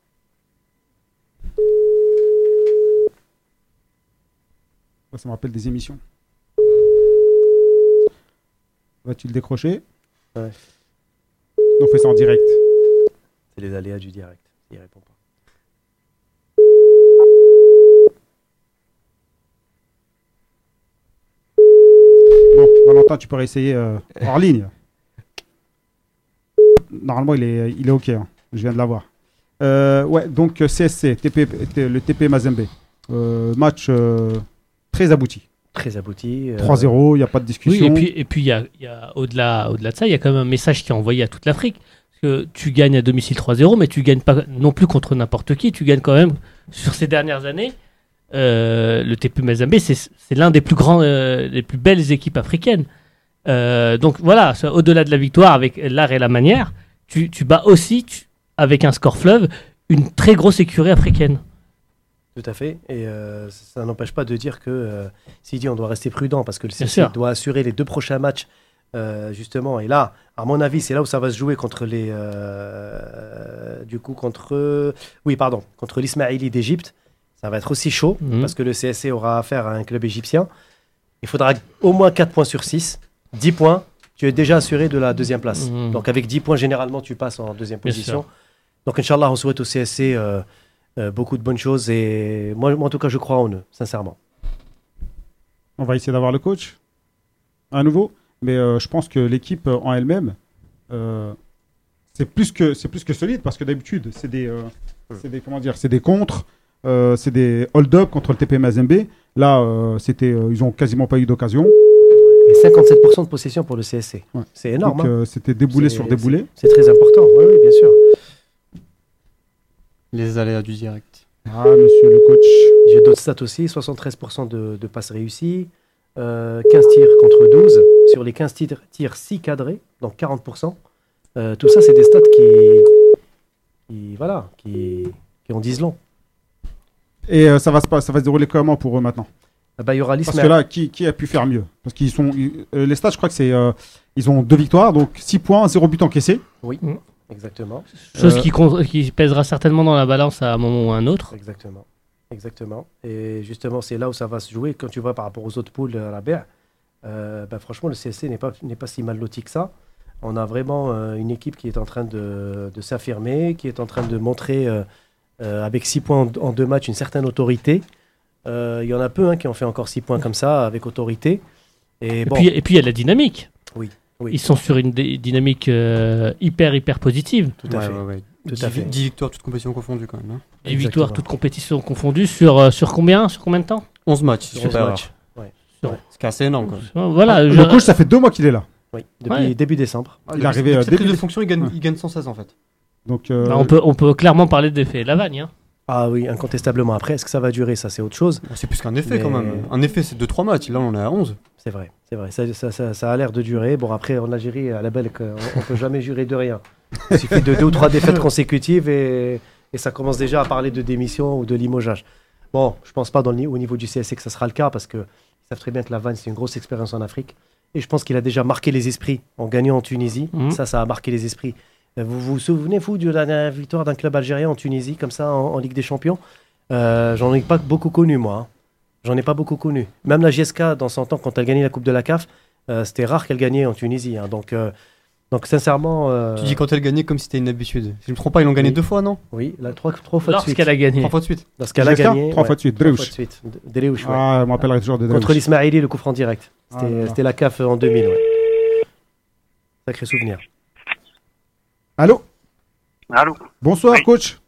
Ça me rappelle des émissions. Va-t-il décrocher Ouais. On fait ça en direct. C'est les aléas du direct. Il répond pas. Valentin, tu peux réessayer euh, hors ligne. Normalement, il est, il est OK. hein. Je viens de l'avoir. Euh, ouais, donc euh, CSC, TP, T- le TP Mazembe. Euh, match euh, très abouti. Très abouti. euh, 3-0, il n'y a pas de Oui, discussion. et puis, et puis il y a, il y a- au-delà, au-delà de ça, il y a quand même un message qui est envoyé à toute l'Afrique. Parce que tu gagnes à domicile 3-0, mais tu gagnes pas non plus contre n'importe qui. Tu gagnes quand même, sur ces dernières années, le TP Mazembe, c'est, l'un des plus grands, euh, des plus belles équipes africaines. Euh, donc voilà, au-delà de la victoire avec l'art et la manière, tu, tu bats aussi, tu- avec un score fleuve, une très grosse écurie africaine. Tout à fait. Et euh, ça n'empêche pas de dire que euh, Sidi, on doit rester prudent parce que le sûr. doit assurer les deux prochains matchs, euh, justement. Et là, à mon avis, c'est là où ça va se jouer contre les. euh, du coup, contre. Oui, pardon, contre l'Ismaili d'Égypte. Ça va être aussi chaud Mhm. parce que le CSC aura affaire à un club égyptien. Il faudra au moins 4 points sur 6. 10 points, tu es déjà assuré de la deuxième place. Mhm. Donc avec 10 points, généralement, tu passes en deuxième position. Donc, Inch'Allah, on souhaite au CSC euh, euh, beaucoup de bonnes choses. Et moi, moi, en tout cas, je crois en eux, sincèrement. On va essayer d'avoir le coach à nouveau. Mais euh, je pense que l'équipe en elle-même, euh, c'est plus que c'est plus que solide parce que d'habitude c'est des euh, c'est des comment dire c'est des contres, euh, c'est des hold-up contre le TP Mazembe. Là, euh, c'était euh, ils ont quasiment pas eu d'occasion. Et 57% de possession pour le CSC. Ouais. C'est énorme. Donc hein. euh, c'était déboulé sur déboulé. C'est très important. Oui, oui, bien sûr. Les aléas du direct. Ah, monsieur le coach. J'ai d'autres stats aussi 73% de, de passes réussies, euh, 15 tirs contre 12. Sur les 15 tirs, tirs 6 cadrés, donc 40%. Euh, tout ça, c'est des stats qui, qui, voilà, qui, qui en disent long. Et euh, ça va se pas- ça va se dérouler comment pour eux maintenant? Ah bah, il y aura Parce que là, qui, qui a pu faire mieux? Parce qu'ils sont ils- euh, les stats, je crois que c'est euh, ils ont deux victoires, donc 6 points, 0 but encaissé. Exactement. Chose Euh, qui, qui pèsera certainement dans la balance à un moment ou à un autre. Exactement. Exactement. Et justement, c'est là où ça va se jouer. Quand tu vois par rapport aux autres poules à la BR, euh, bah, franchement, le CSC n'est pas, n'est pas si mal loti que ça. On a vraiment euh, une équipe qui est en train de, de s'affirmer, qui est en train de montrer, euh, euh, avec 6 points en, en deux matchs, une certaine autorité. Euh, Il y en a peu hein, qui ont fait encore 6 points comme ça, avec autorité. Et, Et bon, puis et puis il y a de la dynamique. Oui, oui. Ils sont sur une dynamique euh, hyper hyper positive. tout à Ouais, fait. ouais, ouais. Tout 10, à fait. 10 victoires, toutes compétitions confondues quand même. hein. 10 Exactement. victoires, toutes compétitions confondues sur sur combien sur combien de temps? 11 matchs, Sur c'est 11 pas matchs. rare. Sur- Ce qui est assez énorme. Quoi. Voilà. le je- coach, ça fait deux mois qu'il est là. Oui, depuis Ouais. début décembre. Il est arrivé, début- de fonction, il gagne, Ouais. il gagne sans cesse en fait. Donc euh, bah, on peut on peut clairement parler d'effet Lavagne. Hein. Ah oui, incontestablement. Après, est-ce que ça va durer? Ça, c'est autre chose. C'est plus qu'un effet Mais- quand même. Un effet, c'est 2-3 matchs. Là, on est à 11. C'est vrai, c'est vrai. Ça, ça- ça- ça a l'air de durer. Bon, après, en Algérie, à la belle, on, on peut jamais jurer de rien. Il suffit de deux ou trois défaites consécutives et, et ça commence déjà à parler de démission ou de limogeage. Bon, je pense pas dans le, au niveau du CSC que ça sera le cas parce que ils savent très bien que la Vanne, c'est une grosse expérience en Afrique. Et je pense qu'il a déjà marqué les esprits en gagnant en Tunisie. Mhm. Ça, ça a marqué les esprits. Euh, Vous vous souvenez, vous, de la dernière victoire d'un club algérien en Tunisie, comme ça, en, en Ligue des Champions? Euh, J'en ai pas beaucoup connu, moi. hein. J'en ai pas beaucoup connu. Même la GSK, dans son temps, quand elle gagnait la Coupe de la CAF, euh, c'était rare qu'elle gagnait en Tunisie. hein. Donc, euh, donc, sincèrement. euh, Tu dis quand elle gagnait comme si c'était une habitude. Si je me trompe pas, ils l'ont gagné Oui. deux fois, non? Oui, là, trois, trois fois de suite. Lorsqu'elle a gagné. Trois fois de suite. Lorsqu'elle a gagné. trois ouais, fois de suite, trois Dréouch. fois de suite. D- Dréouch, ouais. Ah, je me rappellerai toujours de Contre l'Ismaili, le coup franc direct. Ah C'était c'était la CAF en 2000. Ouais. Sacré souvenir. Allô Allô Bonsoir, Oui. coach.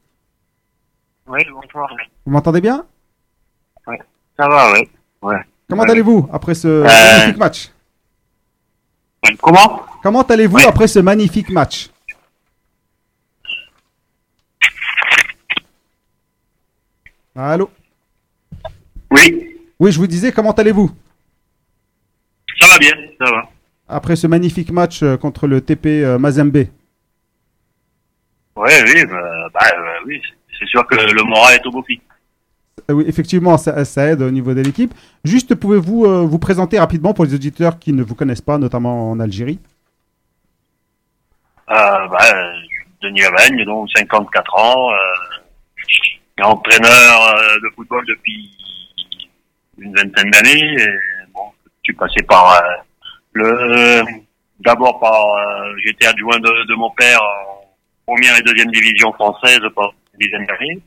Oui, bonsoir. Vous m'entendez bien Ça va, oui. Comment Ouais. allez-vous après ce Euh. magnifique match Comment Comment allez-vous Ouais. après ce magnifique match Allô Oui, Oui, je vous disais, comment allez-vous ça va bien, ça va. après ce magnifique match euh, contre le TP euh, Mazembe Oui, oui, bah, bah, euh, oui. C'est sûr que le moral est au beau fixe. Euh, Oui, effectivement, ça, ça aide au niveau de l'équipe. Juste, pouvez-vous euh, vous présenter rapidement pour les auditeurs qui ne vous connaissent pas, notamment en Algérie? Euh, bah, Denis Lavagne, donc 54 ans, euh, entraîneur de football depuis une vingtaine d'années. Bon, je suis passé par le d'abord par, j'étais adjoint de, de mon père en première et deuxième division française pendant une dizaine d'années.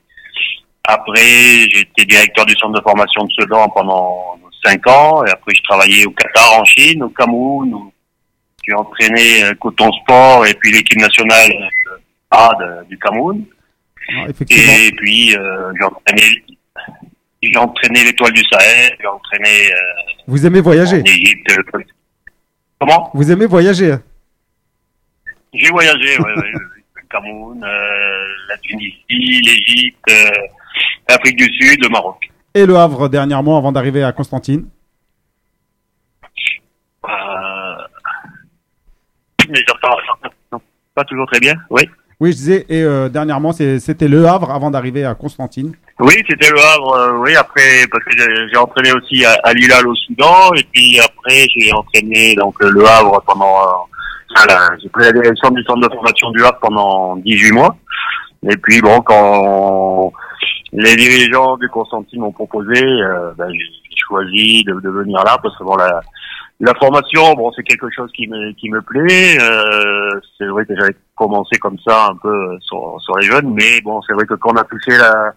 Après, j'étais directeur du centre de formation de Sedan pendant cinq ans. Et après, je travaillais au Qatar, en Chine, au Cameroun. où J'ai entraîné euh, Coton Sport et puis l'équipe nationale euh, A du Cameroun. Ah. Et puis, euh, j'ai entraîné, j'ai entraîné l'étoile du Sahel. J'ai entraîné euh, Vous aimez voyager? en Égypte. Comment? Vous aimez voyager hein? J'ai voyagé, ouais, ouais, Cameroun, euh, la Tunisie, l'Égypte, euh, l'Afrique du Sud, le Maroc. Et Le Havre dernièrement avant d'arriver à Constantine. Euh... Mais j'entends j'entends pas toujours très bien. Oui. Oui, je disais, et euh, dernièrement, c'était Le Havre avant d'arriver à Constantine. Oui, c'était le Havre. euh, oui, après parce que j'ai entraîné aussi à, à Lilal au Soudan et puis après j'ai entraîné donc euh, le Havre pendant. Voilà, j'ai pris la direction du centre de formation du Havre pendant 18 mois. Et puis bon, quand les dirigeants du Constantine m'ont proposé, euh, ben, j'ai j'ai choisi de, de venir là parce que bon la la formation, bon, c'est quelque chose qui me qui me plaît. Euh, c'est vrai que j'avais commencé comme ça un peu sur sur les jeunes, mais bon, c'est vrai que quand on a touché la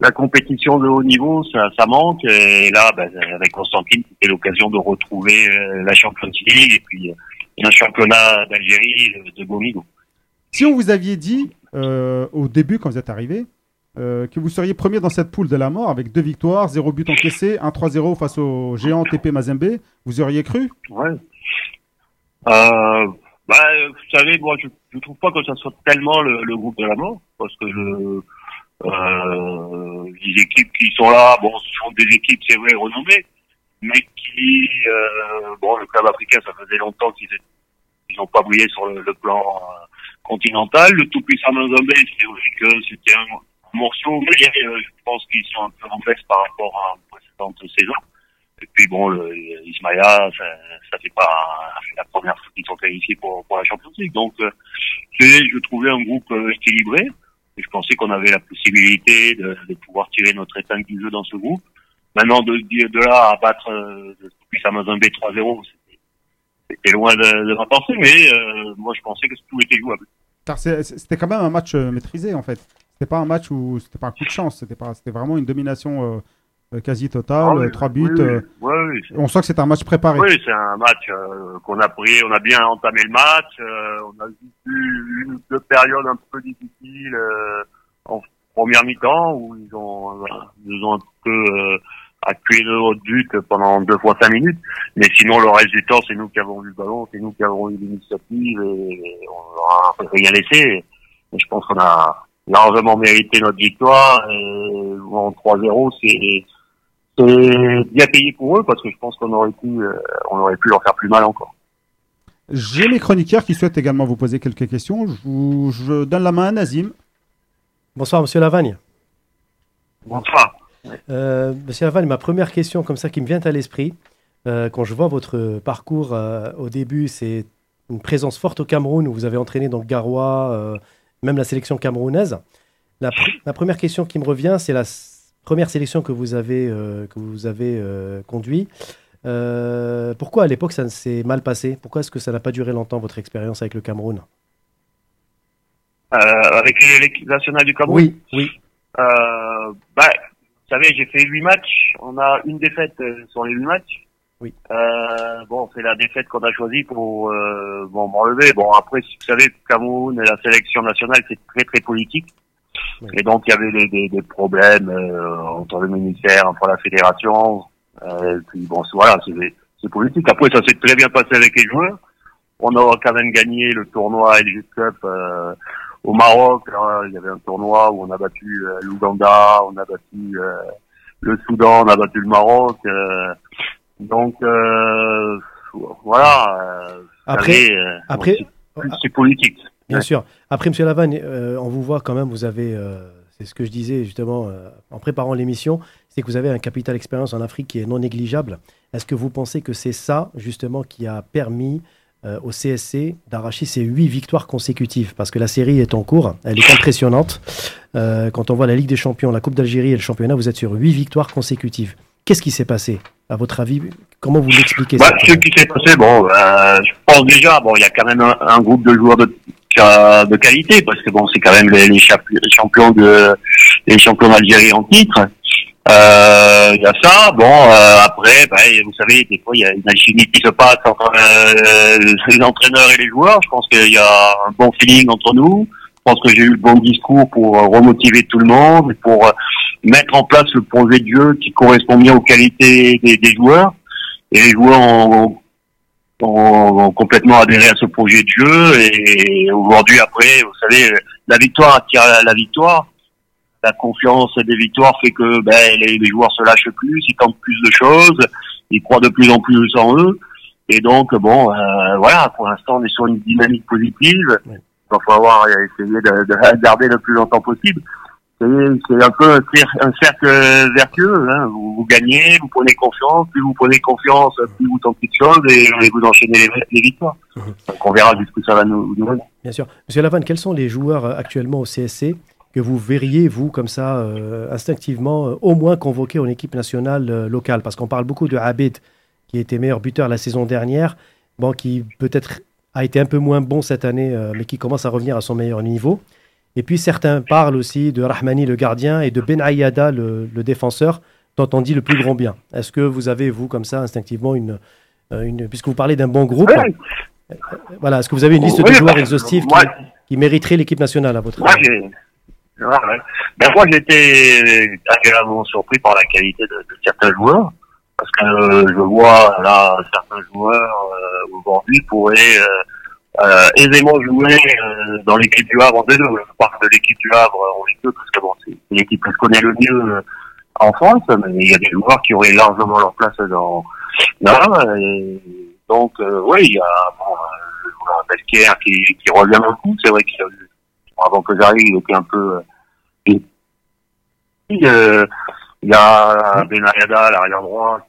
la compétition de haut niveau, ça, ça manque. Et là, ben, avec Constantine, c'était l'occasion de retrouver euh, la Champions League et puis un championnat d'Algérie de, niveau. Si on vous aviez dit euh, au début, quand vous êtes arrivé, euh, que vous seriez premier dans cette poule de la mort avec deux victoires, zéro but encaissé, 1-3-0 face au géant TP Mazembe, vous auriez cru? Ouais. Euh, bah, vous savez, moi, je, je trouve pas que ça soit tellement le, le groupe de la mort, parce que je, euh, les équipes qui sont là, bon, ce sont des équipes, c'est vrai, renommées, mais qui, euh, bon, le club africain, ça faisait longtemps qu'ils n'ont pas brillé sur le, le plan euh, continental. Le tout puissant Mozambique, c'est vrai que c'était un morceau, mais euh, je pense qu'ils sont un peu en baisse par rapport à une précédente saison. Et puis bon, le, Ismaïa, ça, ça fait pas la première fois qu'ils sont qualifiés pour, pour la Champions League. Donc, euh, je trouvais un groupe euh, équilibré. Et je pensais qu'on avait la possibilité de, de pouvoir tirer notre épingle du jeu dans ce groupe. Maintenant, de, de, là à battre euh, depuis Amazon B 3-0, c'était- loin de, de ma pensée, mais euh, moi je pensais que tout était jouable. C'était quand même un match euh, maîtrisé en fait. C'était pas un match où c'était pas un coup de chance, c'était pas, c'était vraiment une domination euh, quasi totale, Ah oui, trois buts. oui, euh, oui, on sent que c'est un match préparé. Oui, c'est un match qu'on a pris, on a bien entamé le match, on a eu une ou deux périodes un peu difficiles en première mi-temps où ils ont, ils nous ont un peu euh, de notre but pendant deux fois cinq minutes, mais sinon le reste du temps c'est nous qui avons eu le ballon, c'est nous qui avons eu l'initiative et on leur a rien laissé. Et je pense qu'on a largement mérité notre victoire et en 3-0 c'est bien payé pour eux parce que je pense qu'on aurait pu, euh, on aurait pu leur faire plus mal encore. J'ai mes chroniqueurs qui souhaitent également vous poser quelques questions. Je, vous- je donne la main à Nazim. Bonsoir, monsieur Lavagne. Bonsoir. Euh, monsieur Lavagne, ma première question, comme ça, qui me vient à l'esprit, euh, quand je vois votre parcours euh, au début, c'est une présence forte au Cameroun où vous avez entraîné donc Garoua, euh, même la sélection camerounaise. La, pr- la première question qui me revient, c'est la première sélection que vous avez, que vous avez conduit. Pourquoi à l'époque ça s'est mal passé? Pourquoi est-ce que ça n'a pas duré longtemps votre expérience avec le Cameroun? Avec l'équipe nationale du Cameroun? Oui, oui. Euh, bah, vous savez, j'ai fait huit matchs. On a une défaite euh, sur les huit matchs. Oui. Euh, bon, c'est la défaite qu'on a choisie pour euh, bon m'enlever. Bon, après, si vous savez, Cameroun et la sélection nationale, c'est très très politique. Oui. Et donc, il y avait des, des, des problèmes euh, entre le ministère, entre la fédération. Euh, et puis bon, c'est- voilà, c'est c'est politique. Après, ça s'est très bien passé avec les joueurs. On a quand même gagné le tournoi LG Cup euh, au Maroc. hein. il y avait un tournoi où on a battu euh, l'Ouganda, on a battu euh, le Soudan, on a battu le Maroc. euh, donc voilà. Après- après- c'est politique. Bien Ouais. sûr. Après, Monsieur Lavagne, on vous voit quand même, vous avez, c'est ce que je disais justement en préparant l'émission, c'est que vous avez un capital expérience en Afrique qui est non négligeable. Est-ce que vous pensez que c'est ça justement qui a permis euh, au CSC d'arracher ces huit victoires consécutives Parce que la série est en cours, elle est impressionnante. Euh, quand on voit la Ligue des Champions, la Coupe d'Algérie et le championnat, vous êtes sur huit victoires consécutives. Qu'est-ce qui s'est passé À votre avis, comment vous l'expliquez Bah, ce qui s'est passé, bon, euh, je pense déjà, bon, il y a quand même un, un groupe de joueurs de, de qualité, parce que bon, c'est quand même les champions de, les champions d'Algérie en titre. Euh, Il y a ça. Bon, euh, après, bah, vous savez, des fois, il y a une alchimie qui se passe entre euh, les entraîneurs et les joueurs. Je pense qu'il y a un bon feeling entre nous. Je pense que j'ai eu le bon discours pour remotiver tout le monde, pour mettre en place le projet de jeu qui correspond bien aux qualités des, des joueurs. Et les joueurs ont, ont- ont complètement adhéré à ce projet de jeu. Et aujourd'hui, après, vous savez, la victoire attire la victoire. La confiance des victoires fait que ben, les, les joueurs se lâchent plus, ils tentent plus de choses, ils croient de plus en plus en eux. Et donc, bon, euh, voilà, pour l'instant, on est sur une dynamique positive. Il va falloir essayer de, garder le plus longtemps possible. C'est un peu un, cer- un cercle vertueux. Hein. Vous, vous gagnez, vous prenez confiance, plus vous prenez confiance, plus vous tentez de choses et, et vous enchaînez les, les victoires. Donc on verra jusqu'où ça va nous, nous mener. Bien sûr. Monsieur Lavanne, quels sont les joueurs euh, actuellement au CSC que vous verriez, vous, comme ça, euh, instinctivement, euh, au moins convoqués en équipe nationale euh, locale Parce qu'on parle beaucoup de Abid, qui était meilleur buteur la saison dernière, bon, qui peut-être a été un peu moins bon cette année, mais qui commence à revenir à son meilleur niveau. Et puis certains parlent aussi de Rahmani, le gardien, et de Ben Ayada, le, le défenseur, dont on dit le plus grand bien. Est-ce que vous avez, vous, comme ça, instinctivement, une, une puisque vous parlez d'un bon groupe, voilà, est-ce que vous avez une liste de joueurs exhaustifs qui, qui mériteraient l'équipe nationale, à votre avis? Ben, moi, j'étais agréablement surpris par la qualité de, de certains joueurs. Parce que euh, je vois, là, certains joueurs, euh, aujourd'hui, pourraient euh, euh, aisément jouer euh, dans l'équipe du Havre en deux. Je parle de l'équipe du Havre en Ligue 2, parce que bon, c'est l'équipe que je connais le mieux euh, en France, mais il y a des joueurs qui auraient largement leur place dans, là, et donc, oui, il y a, bon, Belker qui, qui revient beaucoup. C'est vrai qu'il a eu avant que j'arrive, il était un peu. euh, euh, il y a Benayada, l'arrière droit,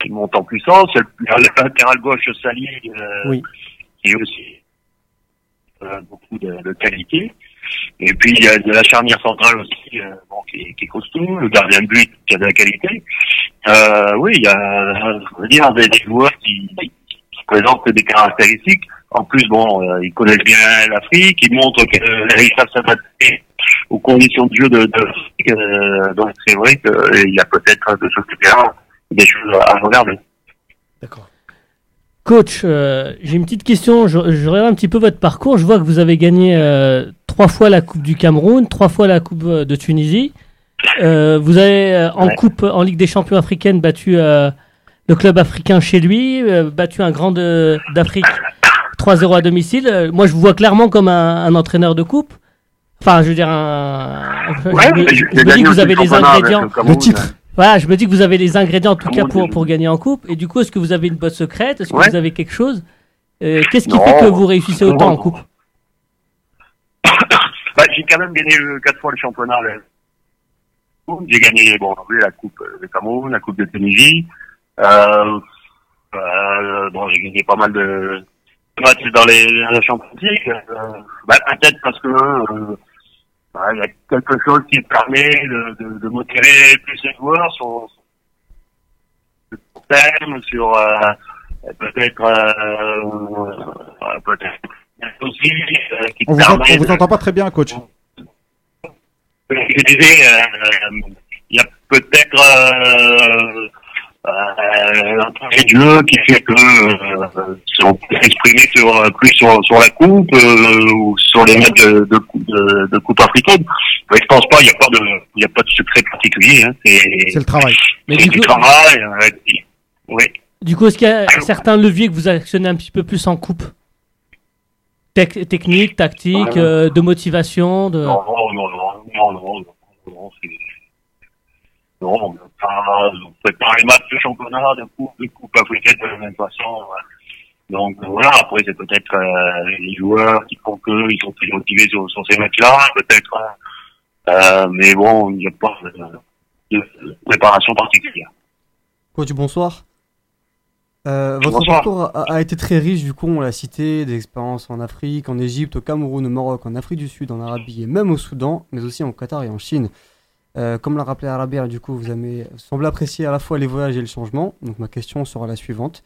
qui, monte en puissance. Il y a le latéral gauche Sali, euh, Oui. qui est aussi euh, beaucoup de, de qualité. Et puis il y a de la charnière centrale aussi, euh, bon, qui, est- qui est costaud, le gardien de but qui a de la qualité. Euh, oui, il y a, je veux dire, des, des joueurs qui, qui présentent des caractéristiques. En plus, bon, euh, ils connaissent bien l'Afrique, ils montrent qu'ils savent s'adapter aux conditions de jeu de, de l'Afrique. Euh, donc c'est vrai qu'il y a peut-être de ce des choses à regarder. D'accord. Coach, euh, j'ai une petite question. Je, je regarde un petit peu votre parcours. Je vois que vous avez gagné euh, trois fois la Coupe du Cameroun, trois fois la Coupe euh, de Tunisie. Euh, vous avez euh, en Ouais. Coupe, en Ligue des Champions africaine, battu euh, le club africain chez lui, euh, battu un grand d'Afrique 3-0 à domicile. Euh, moi, je vous vois clairement comme un, un entraîneur de coupe. Enfin, je veux dire, un... je, Ouais, me, je dis que vous avez le les ingrédients. le Cameroun. Le titre. Voilà, je me dis que vous avez les ingrédients en tout cas pour, pour gagner en coupe. Et du coup, est-ce que vous avez une botte secrète? Est-ce que Ouais. vous avez quelque chose? Euh, Qu'est-ce qui Non. fait que vous réussissez autant Non. en coupe? Bah, j'ai quand même gagné euh, quatre fois le championnat. là. J'ai gagné bon, la Coupe euh, de Cameroun, la Coupe de Tunisie. Euh, euh, bon, j'ai gagné pas mal de dans les, Champions League. Euh, bah, peut-être parce que euh, bah, il y a quelque chose qui permet de, de, de motiver plus les joueurs sur, sur le terme, sur euh, peut-être euh, peut-être aussi qui On vous, en- on vous entend pas très bien, coach. je disais, il y a peut-être un projet de jeu qui fait que euh, on peut s'exprimer sur, euh, plus sur, sur la coupe euh, ou sur les matchs de, de, de, de coupe africaine. Mais je pense pas, il n'y a pas de, il a pas de secret particulier. Hein. C'est C'est le travail. Mais du du coup, travail. euh, oui. du coup, est-ce qu'il y a certains leviers que vous actionnez un petit peu plus en coupe? Tec- Technique, tactique, euh, de motivation de... Non, non, non, non, non, non, non, non, c'est... Non, on ne peut pas, on fait pas les matchs de championnat, de coupe, de coupe africaine de la même façon. Donc voilà, après c'est peut-être euh, les joueurs qui font qu'ils sont plus motivés sur, sur ces matchs-là, peut-être. Euh, mais bon, il n'y a pas de, de préparation particulière. Coach, bonsoir. Euh, votre Bonsoir. parcours a, a été très riche, du coup, on l'a cité, des expériences en Afrique, en Égypte, au Cameroun, au Maroc, en Afrique du Sud, en Arabie et même au Soudan, mais aussi en Qatar et en Chine. Euh, comme l'a rappelé Arabia, du coup, vous avez semblé apprécier à la fois les voyages et le changement. Donc ma question sera la suivante.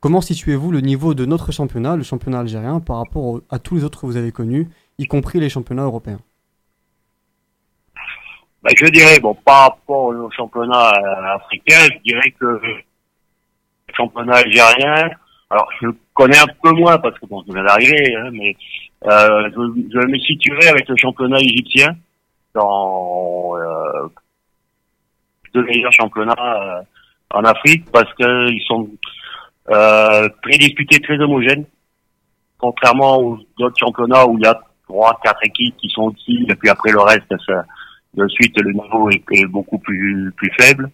Comment situez-vous le niveau de notre championnat, le championnat algérien, par rapport à tous les autres que vous avez connus, y compris les championnats européens? Bah, je dirais, bon, par rapport au championnat euh, africain, je dirais que le championnat algérien, alors je connais un peu moins parce que je viens d'arriver, hein, mais euh, je, je me situerai avec le championnat égyptien dans euh, deux meilleurs championnats euh, en Afrique parce que ils sont euh, très disputés, très homogènes, contrairement aux autres championnats où il y a trois, quatre équipes qui sont au-dessus et puis après le reste, ça, de suite le niveau est, est beaucoup plus plus faible,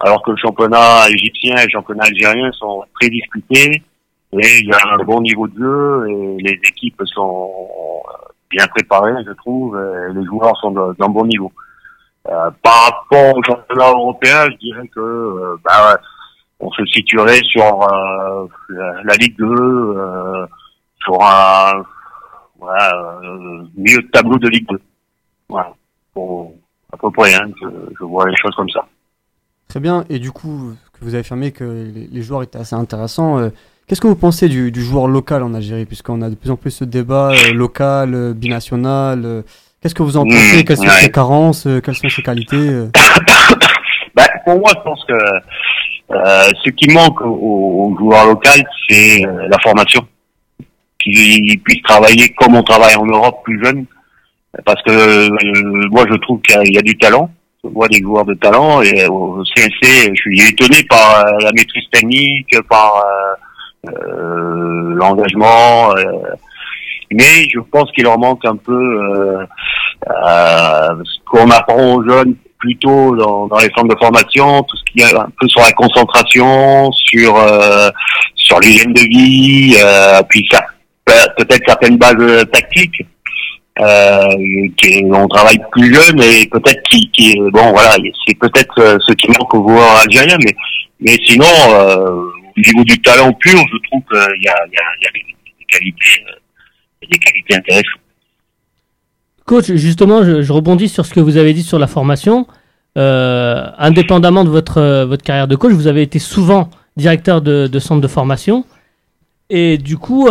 alors que le championnat égyptien et le championnat algérien sont très disputés et il y a un bon niveau de jeu et les équipes sont bien préparées, je trouve, et les joueurs sont d'un bon niveau. Euh, par rapport au championnat européen, je dirais que euh, bah, on se situerait sur euh, la, Ligue 2, euh, sur un voilà, euh, milieu de tableau de Ligue 2. Voilà pour- à peu près, hein, je, je vois les choses comme ça. Très bien. Et du coup, que vous avez affirmé que les, les joueurs étaient assez intéressants. Qu'est-ce que vous pensez du, du joueur local en Algérie, puisqu'on a de plus en plus ce débat euh, local, euh, binational euh, Qu'est-ce que vous en Mmh, pensez? Quelles sont ouais. ses carences euh, Quelles sont ses qualités Ben, pour moi, je pense que euh, ce qui manque aux, aux joueurs locaux, c'est euh, la formation. Qu'ils puissent travailler comme on travaille en Europe plus jeune. Parce que euh, moi, je trouve qu'il y, a- il y a du talent. Je vois des joueurs de talent et au CLC, je suis étonné par euh, la maîtrise technique, par l'engagement. euh, mais je pense qu'il leur manque un peu euh, euh, ce qu'on apprend aux jeunes plutôt dans, dans les centres de formation, tout ce qui est un peu sur la concentration, sur euh, sur l'hygiène de vie, euh, puis ça peut- peut-être certaines bases euh, tactiques. Euh, on travaille plus jeune et peut-être qui, qui bon voilà c'est peut-être euh, ce qui manque aux joueurs algériens mais mais sinon euh, au niveau du talent pur je trouve qu'il y a, des, qualités euh, des qualités intéressantes Coach, justement, je, rebondis sur ce que vous avez dit sur la formation. Euh, indépendamment de votre, euh, votre carrière de coach, vous avez été souvent directeur de, centre de formation. Et du coup, coup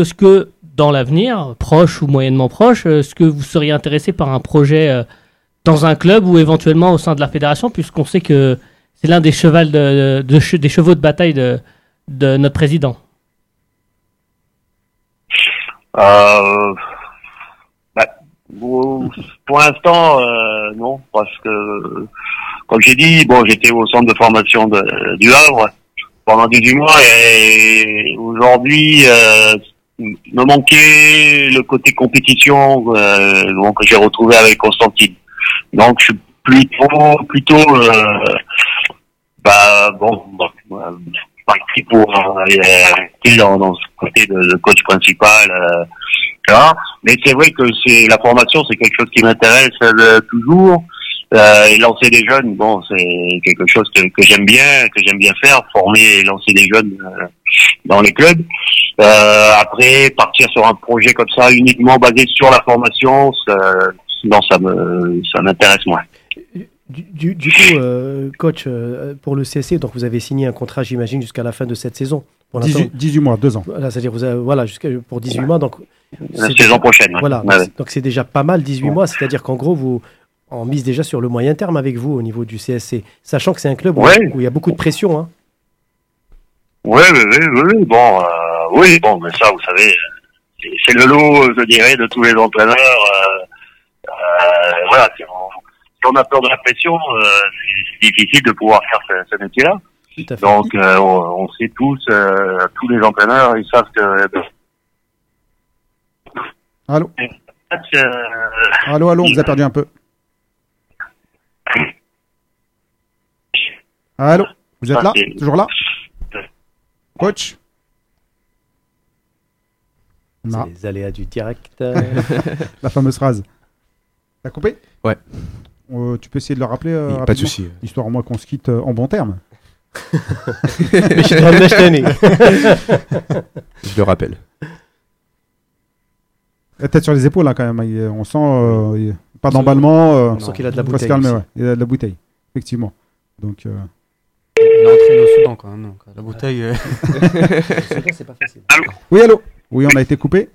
est-ce que dans l'avenir, proche ou moyennement proche, est-ce que vous seriez intéressé par un projet dans un club ou éventuellement au sein de la fédération, puisqu'on sait que c'est l'un des, de, des chevaux de bataille de, de notre président Euh, bah, pour l'instant, euh, non, parce que, comme j'ai dit, bon, j'étais au centre de formation de, du Havre pendant 18 mois et aujourd'hui, euh, me manquait le côté compétition euh, que j'ai retrouvé avec Constantine. Donc, je suis plutôt, plutôt, euh, bah, bon, bon, parti pour euh, dans, ce côté de, coach principal. Euh, là. Mais c'est vrai que c'est la formation, c'est quelque chose qui m'intéresse euh, toujours. Euh, et lancer des jeunes, bon, c'est quelque chose que, que j'aime bien, que j'aime bien faire, former et lancer des jeunes euh, dans les clubs. Euh, après, partir sur un projet comme ça, uniquement basé sur la formation, non, ça me, ça m'intéresse moins. Du, du- du coup, euh, coach, euh, pour le CSC, donc vous avez signé un contrat, j'imagine, jusqu'à la fin de cette saison. Pour l'instant, 18, 18 mois, 2 ans. Voilà, c'est-à-dire vous avez, voilà, jusqu'à pour 18 mois, donc La c'est- saison prochaine. ouais. Voilà, Ouais, ouais. donc c'est déjà pas mal 18 Ouais. mois, c'est-à-dire qu'en gros, vous on mise déjà sur le moyen terme avec vous au niveau du CSC, sachant que c'est un club où, Ouais. où il y a beaucoup de pression. Hein. Oui, oui, oui, bon, euh, oui, bon, mais ça, vous savez, c'est- le lot, je dirais, de tous les entraîneurs. Euh, euh, voilà, si si on a peur de la pression, euh, c'est difficile de pouvoir faire ce, ce métier-là. Donc, euh, on, on sait tous, euh, tous les entraîneurs, ils savent que. Allô Allô, allô, on vous a perdu un peu. Allô Vous êtes Ah, là c'est- Toujours là Coach Non, C'est les aléas du direct. la fameuse phrase. T'as coupé Ouais. Euh, tu peux essayer de le rappeler euh, Pas de souci. Histoire au moins qu'on se quitte euh, en bon terme. Mais je suis dans le Machtané. Je le rappelle. La tête sur les épaules, là, quand même. Il- On sent euh, il- pas d'emballement. euh, On sent qu'il a de la faut se bouteille. calmer, aussi. ouais. Il a de la bouteille, effectivement. Donc, euh, Il a entraîné au Soudan quand même. Donc, la bouteille. euh, C'est pas facile. Oui, allô? Oui, on a été coupé.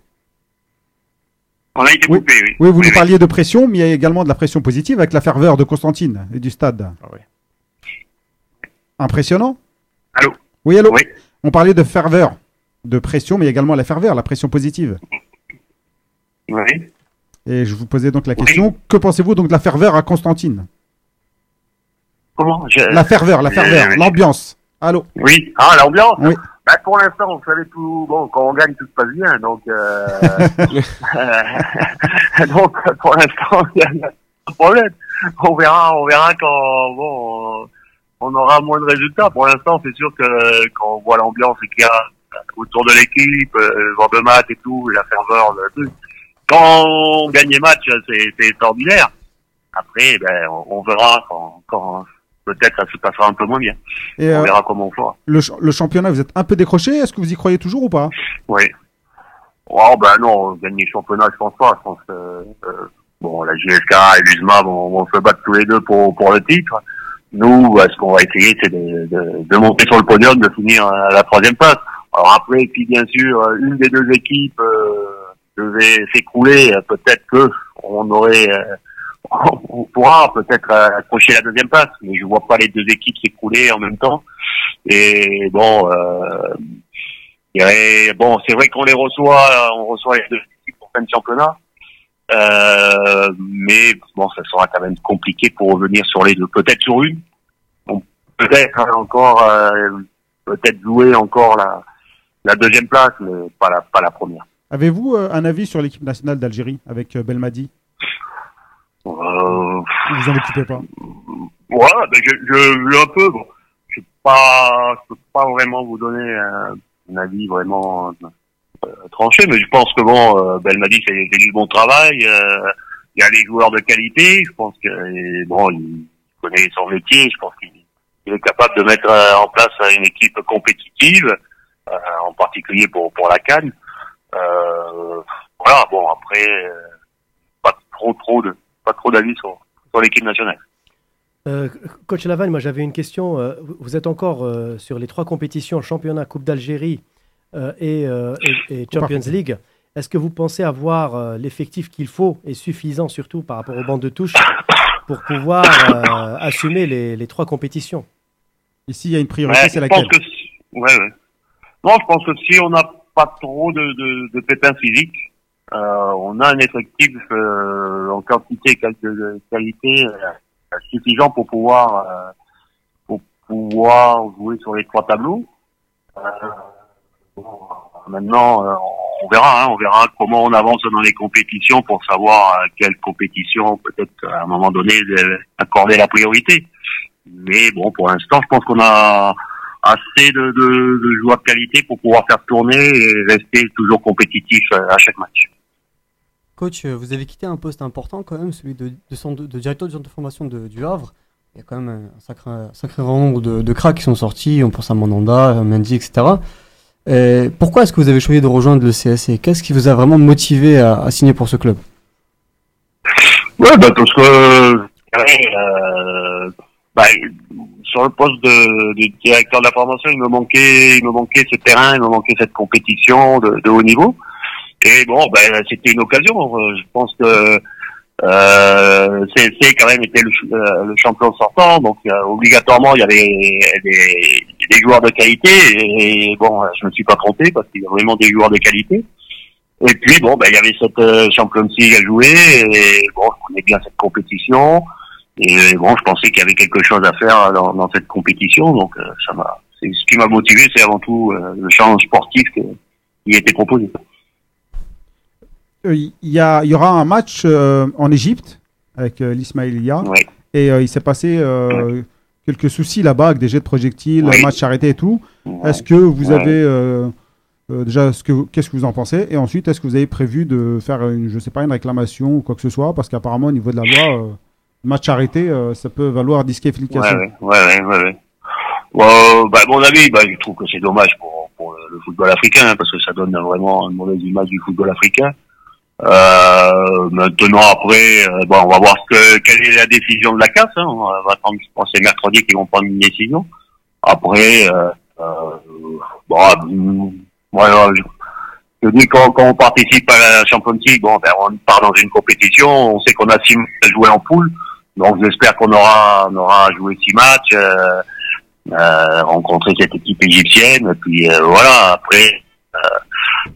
On a été Oui. coupé, oui. Oui, vous nous oui. parliez de pression, mais il y a également de la pression positive avec la ferveur de Constantine et du stade. Ah ouais. Impressionnant Allô? Oui, allô? Oui. On parlait de ferveur, de pression, mais il y a également la ferveur, la pression positive. Oui. Et je vous posais donc la question, que pensez-vous donc de la ferveur à Constantine? Comment? Je- La ferveur, la ferveur, l'ambiance. Allô? Oui. Ah, l'ambiance? Oui. Bah, Pour l'instant, vous savez, tout... bon, quand on gagne, tout se passe bien. Donc, euh... donc pour l'instant, il n'y a pas de problème. On verra, on verra quand bon, on aura moins de résultats. Pour l'instant, c'est sûr que quand on voit l'ambiance qu'il y a autour de l'équipe, euh, le genre de match et tout, la ferveur, le truc. Quand on gagne les matchs, c'est c'est extraordinaire. Après, ben, on, on verra quand, quand peut-être ça se passera un peu moins bien. Et On euh, verra comment on fera. le, ch- le championnat, vous êtes un peu décroché, est-ce que vous y croyez toujours ou pas? Oui. Oh ben non, gagner le championnat, je pense pas. Je pense que euh, bon, la JSK et l'USMA vont, vont se battre tous les deux pour, pour le titre. Nous, ben, ce qu'on va essayer, c'est de, de, de monter sur le podium, de finir à la troisième place. Alors après, si bien sûr euh, une des deux équipes euh, devait s'écrouler, euh, peut-être que on aurait, euh, on pourra peut-être euh, accrocher la deuxième place. Mais je vois pas les deux équipes s'écrouler en même temps. Et bon. Euh, dirais, bon, c'est vrai qu'on les reçoit, on reçoit les deux équipes pour fin de championnat. Euh, mais bon, ça sera quand même compliqué pour revenir sur les deux. Peut-être sur une. Peut-être hein, encore, euh, peut-être jouer encore la, deuxième place, mais pas la, pas la première. Avez-vous euh, un avis sur l'équipe nationale d'Algérie avec Belmadi? Euh, Ou vous en occupez pas Ouais, ben je, je, je un peu. Bon, je peux pas, je peux pas vraiment vous donner un, un avis vraiment euh, tranché, mais je pense que bon, euh, Belmadi fait, fait du bon travail. euh, il y a des joueurs de qualité. Je pense que bon, il connaît son métier. Je pense qu'il il est capable de mettre en place une équipe compétitive, en particulier pour pour la Cannes. Voilà. Bon, après, pas trop trop de pas trop d'avis sur sur l'équipe nationale. Euh, Coach Laval, moi j'avais une question. Euh, vous- êtes encore euh, sur les trois compétitions, championnat, Coupe d'Algérie euh, et, euh, et- et Champions League. Est-ce que vous pensez avoir euh, l'effectif qu'il faut et suffisant surtout par rapport aux bandes de touche pour pouvoir euh, assumer les, les trois compétitions? Ici, il y a une priorité, Ouais, c'est je pense laquelle que si- ouais, ouais. Non, je pense que si on n'a pas trop de, de, de pépins physiques, on a un effectif euh, en quantité et qualité euh, suffisant pour pouvoir euh, pour pouvoir jouer sur les trois tableaux. Euh, maintenant, euh, on verra, hein, on verra comment on avance dans les compétitions pour savoir à quelle compétition peut-être à un moment donné de- accorder la priorité. Mais bon, pour l'instant, je pense qu'on a assez de, de, joueurs de qualité pour pouvoir faire tourner et rester toujours compétitif euh, à chaque match. Coach, euh, vous avez quitté un poste important quand même, celui de, de, centre- de directeur du centre de formation de- du Havre. Il y a quand même un sacré, sacré grand nombre de, de cracks qui sont sortis, on pense à Mandanda, Mendy, etc. Euh, pourquoi est-ce que vous avez choisi de rejoindre le CSC Qu'est-ce qui vous a vraiment motivé à, signer pour ce club? Ouais, bah, parce que euh, bah, sur le poste de, de directeur de la formation, il me manquait, il me manquait ce terrain, il me manquait cette compétition de, de haut niveau. Et bon, ben c'était une occasion. Euh, Je pense que euh, CSC quand même était euh, le champion sortant, donc euh, obligatoirement il y avait des, joueurs de qualité. Et, bon, je me suis pas trompé parce qu'il y a vraiment des joueurs de qualité. Et puis bon, ben il y avait cette euh, Champions League à jouer. Et bon, je connais bien cette compétition. Et bon, je pensais qu'il y avait quelque chose à faire dans, cette compétition, donc ça m'a. Ce qui m'a motivé, c'est avant tout le challenge sportif qui était proposé. Euh, Il y, a- il y aura un match euh, en Égypte avec euh, l'Ismaïlia. Et euh, il s'est passé euh, quelques soucis là-bas avec des jets de projectiles, Oui. match arrêté et tout. Est-ce que vous avez euh, euh, déjà ce que vous- qu'est-ce que vous en pensez? Et ensuite, est-ce que vous avez prévu de faire une, je sais pas, une réclamation ou quoi que ce soit? Parce qu'apparemment, au niveau de la loi, euh, match arrêté, euh, ça peut valoir disqualification. ouais, ouais, ouais, ouais. bah, à mon avis, bah, je trouve que c'est dommage pour, le football africain, hein, parce que ça donne vraiment une mauvaise image du football africain. Euh, maintenant après, euh, bon, on va voir ce que, quelle est la décision de la CAF. Hein. On va attendre, je pense, c'est mercredi qu'ils vont prendre une décision. Après, euh, euh, bon, euh, voilà, je, je dis quand, quand on participe à la Champions League, bon, ben, on part dans une compétition, on sait qu'on a six matchs à jouer en poule, donc j'espère qu'on aura, on aura joué six matchs, euh, euh, rencontrer cette équipe égyptienne, et puis euh, voilà. Après, euh,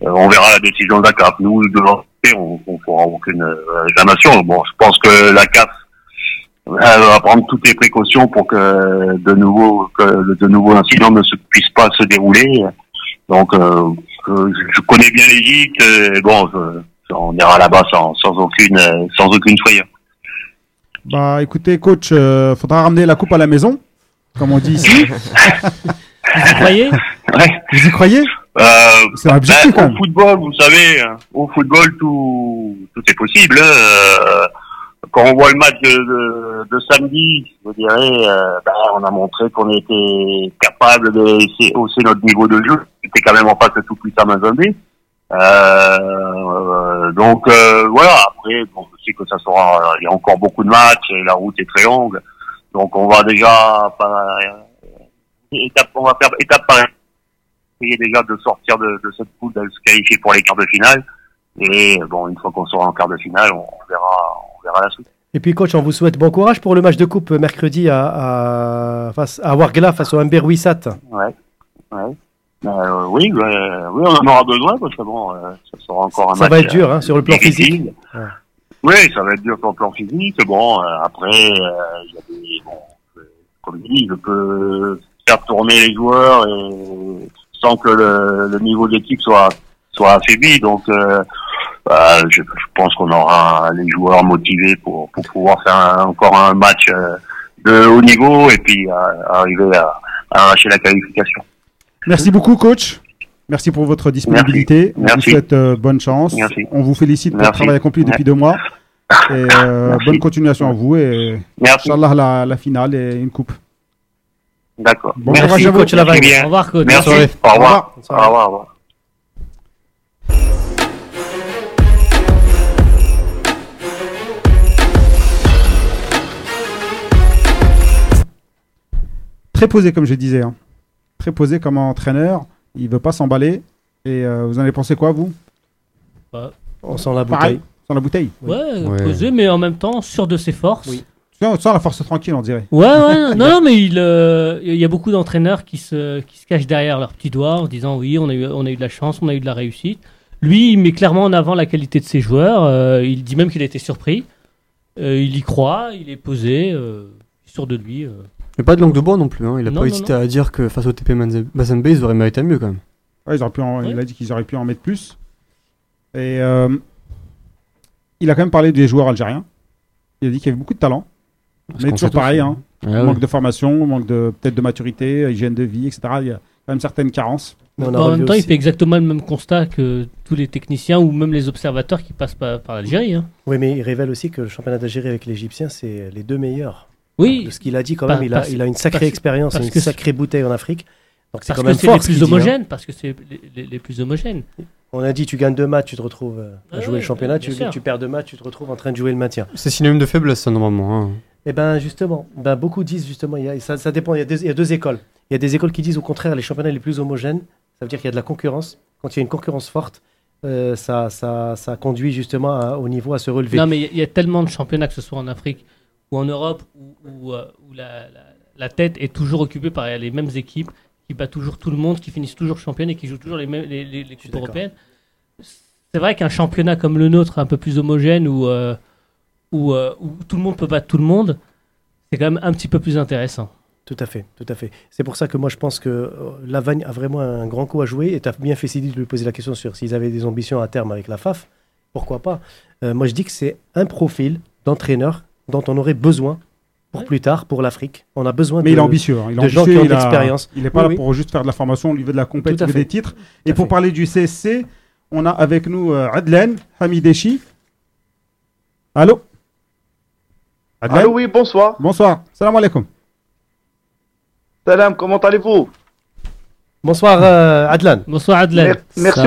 on verra la décision de la CAF. Nous, de côté, on ne fera aucune euh, réclamation. Bon, je pense que la CAF euh, va prendre toutes les précautions pour que de nouveau que de nouveaux incidents ne se, puissent pas se dérouler. Donc, euh, euh, je je connais bien l'Égypte. et Bon, je- on ira là-bas sans, sans aucune euh, sans aucune frayeur. Bah écoutez, coach, euh, faudra ramener la coupe à la maison, comme on dit ici. Vous y croyez? Ouais. Vous y croyez? Euh, C'est un objectif Ben, au football, vous savez, euh, au football, tout, tout est possible. hein. Euh, quand on voit le match de, de, de samedi, je dirais, euh, ben, on a montré qu'on était capable de hausser- notre niveau de jeu. C'était quand même en face de tout puissant Mazembe. Euh, euh, donc euh, voilà. Après, bon, je sais que ça sera. Il y a encore beaucoup de matchs et la route est très longue. Donc on va déjà pas, étape, on va faire étape par étape essayer déjà de sortir de, de cette poule, de se qualifier pour les quarts de finale. Et bon, une fois qu'on sera en quart de finale, on verra, on verra la suite. Et puis, coach, on vous souhaite bon courage pour le match de coupe mercredi à, à, face, à Wargla face au Humber Wissat. Ouais, ouais. Euh, oui, ouais, oui, on en aura besoin parce que bon, euh, ça sera encore un Ça match. va être dur euh, hein, sur le plan physique. Ouais. Oui, ça va être dur sur le plan physique. Bon, euh, après, euh, il y a des, bon, euh, comme je dis, je peux faire tourner les joueurs et sans que le, le niveau de l'équipe soit soit affaibli. Donc, euh, euh, je, je pense qu'on aura les joueurs motivés pour pour pouvoir faire un- encore un match euh, de haut niveau et puis euh, arriver à, à arracher la qualification. Merci beaucoup, coach. Merci pour votre disponibilité. On vous Merci. souhaite euh, bonne chance. Merci. On vous félicite pour le Merci. travail accompli depuis deux mois. Et Merci. bonne continuation à vous. Et Merci. Inch'Allah, la, la finale et une coupe. D'accord. Bon Merci, courage à vous. coach Lavagne. Au revoir, coach. Merci. Au revoir. Au revoir. Au revoir. Très posé, comme je disais. hein. Très posé comme entraîneur. Il veut pas s'emballer. Et euh, vous en avez pensé quoi, vous? On sent la Pareil, bouteille. sans la bouteille. Ouais, Ouais. posé, mais en même temps sûr de ses forces. Oui. Sans, sans la force tranquille, on dirait. Ouais, ouais, non, non, mais il, euh, il y a beaucoup d'entraîneurs qui se, qui se cachent derrière leurs petits doigts en disant oui, on a, eu, on a eu de la chance, on a eu de la réussite. Lui, il met clairement en avant la qualité de ses joueurs. euh, il dit même qu'il a été surpris. Euh, il y croit, il est posé, euh, sûr de lui. euh. Mais pas de langue de bois non plus. Hein. Il a Non, pas non, hésité à dire que face au TP Mazembe, ils auraient mérité mieux quand même. Ouais, ils auraient pu en- Ouais. Il a dit qu'ils auraient pu en mettre plus. Et euh, il a quand même parlé des joueurs algériens. Il a dit qu'il y avait beaucoup de talent. Parce Mais toujours pareil, hein. hein. Ouais, ouais. manque de formation, manque de peut-être de maturité, hygiène de vie, etc. Il y a quand même certaines carences. Mais on a en même temps, il fait exactement le même constat que tous les techniciens ou même les observateurs qui passent par, par l'Algérie. hein. Oui, mais il révèle aussi que le championnat d'Algérie avec l'Égyptien, c'est les deux meilleurs. Oui, De ce qu'il a dit quand même, il a, parce- il a une sacrée parce- expérience, parce une que- sacrée bouteille en Afrique. Donc c'est parce quand que même c'est les plus hein. homogènes. Parce que c'est les, les- les plus homogènes. On a dit tu gagnes deux matchs, tu te retrouves euh, à Ouais, jouer le championnat, tu, perds deux matchs, tu te retrouves en train de jouer le maintien. C'est synonyme de faiblesse, ça, normalement. hein. Eh ben justement, ben, beaucoup disent justement, il y a, ça, ça dépend, il y, a deux, il y a deux écoles. Il y a des écoles qui disent au contraire les championnats les plus homogènes, ça veut dire qu'il y a de la concurrence. Quand il y a une concurrence forte, euh, ça, ça, ça conduit justement à- au niveau à se relever. Non, mais il y a- il y, a tellement de championnats, que ce soit en Afrique ou en Europe, où, où, euh, où la, la- la tête est toujours occupée par les mêmes équipes, qui battent toujours tout le monde, qui finissent toujours championnes et qui jouent toujours les, mêmes, les, les- les coupes européennes. C'est vrai qu'un championnat comme le nôtre, un peu plus homogène, où, euh, où, euh, où tout le monde peut battre tout le monde, c'est quand même un petit peu plus intéressant. Tout à fait, tout à fait. C'est pour ça que moi je pense que euh, Lavagne a vraiment un grand coup à jouer et tu as bien fait Sidi de lui poser la question sur s'ils avaient des ambitions à terme avec la FAF. Pourquoi pas? Euh, Moi je dis que c'est un profil d'entraîneur dont on aurait besoin pour Ouais. plus tard, pour l'Afrique. On a besoin Mais de... il est ambitieux. hein. Il est de gens qui ont il de a- l'expérience. Il n'est pas Oui, là oui. pour juste faire de la formation, on lui veut de la il fait. des titres. Et pour fait. parler du CSC, on a avec nous euh, Adlen Hamidechi. Allô? Allô, oui, bonsoir. Bonsoir. Salam alaikum. Salam, comment allez-vous? Bonsoir euh, Adlan. Bonsoir Adlan. Mer- Merci,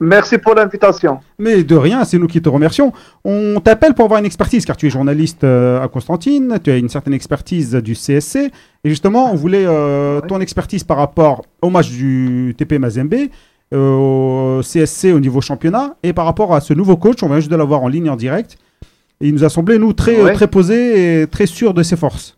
merci pour l'invitation. Mais de rien, c'est nous qui te remercions. On t'appelle pour avoir une expertise, car tu es journaliste euh, à Constantine, tu as une certaine expertise du CSC. Et justement, on voulait euh, Ouais. ton expertise par rapport au match du TP Mazembe, euh, au CSC au niveau championnat, et par rapport à ce nouveau coach, on vient juste de l'avoir en ligne en direct. Et il nous a semblé, nous, très, Ouais. très posé et très sûr de ses forces.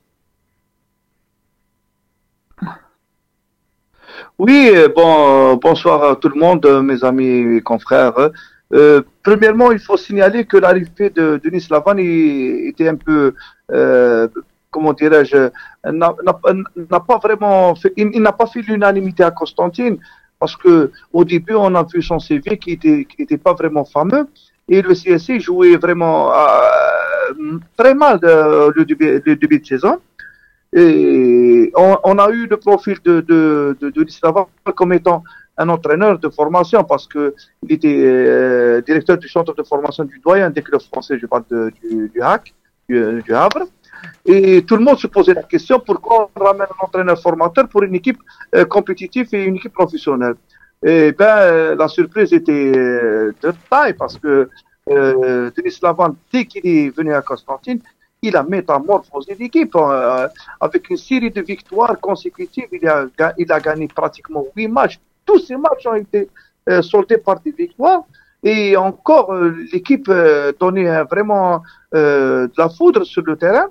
Oui, euh, bon, bonsoir à tout le monde, euh, mes amis et confrères. Euh, premièrement, il faut signaler que l'arrivée de Denis Lavan était un peu, euh, comment dirais-je, n'a pas vraiment fait, il, il n'a pas fait l'unanimité à Constantine parce que au début, on a vu son CV qui était, qui était pas vraiment fameux et le CSC jouait vraiment euh, très mal euh, le, début, de saison. Et on, a eu le profil de, de, de, de comme étant un entraîneur de formation parce que il était euh, directeur du centre de formation du doyen des clubs français, je parle de, du, HAC, du, Havre. Et tout le monde se posait la question pourquoi on ramène un entraîneur formateur pour une équipe compétitive et une équipe professionnelle? Et ben euh, la surprise était euh, de taille parce que euh, Denis Lavan, dès qu'il est venu à Constantine, il a métamorphosé l'équipe euh, avec une série de victoires consécutives. Il a, il a gagné pratiquement huit matchs. Tous ces matchs ont été euh, soldés par des victoires. Et encore, euh, l'équipe euh, donnait euh, vraiment euh, de la foudre sur le terrain.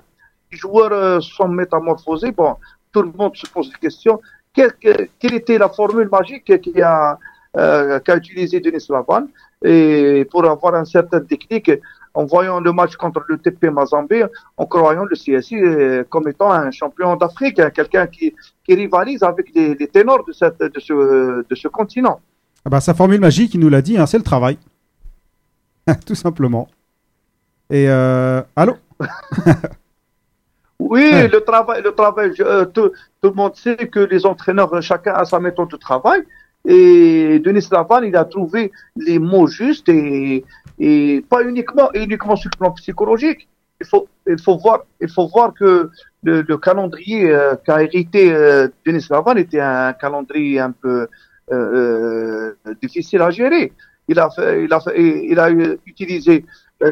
Les joueurs euh, sont métamorphosés. Bon, tout le monde se pose des questions. Quelle, que- quelle était la formule magique qui a, euh, qu'a utilisé Denis Lavan et pour avoir un certain déclic en voyant le match contre le TP Mazembe, en croyant le CSI euh, comme étant un champion d'Afrique, hein, quelqu'un qui, qui rivalise avec les, les ténors de, cette, de, ce, de ce continent. Ah bah, sa formule magique, il nous l'a dit, hein, c'est le travail. Tout simplement. Et euh, allô? Oui, Ouais. le travail, le travail, je- euh, tout, tout le monde sait que les entraîneurs, euh, chacun a sa méthode de travail. Et Denis Lavan, il a trouvé les mots justes et, et pas uniquement, uniquement sur le plan psychologique. Il faut, il faut voir, il faut voir que le, le calendrier euh, qu'a hérité euh, Denis Lavan était un calendrier un peu euh, euh, difficile à gérer. Il a fait, il a fait, il a utilisé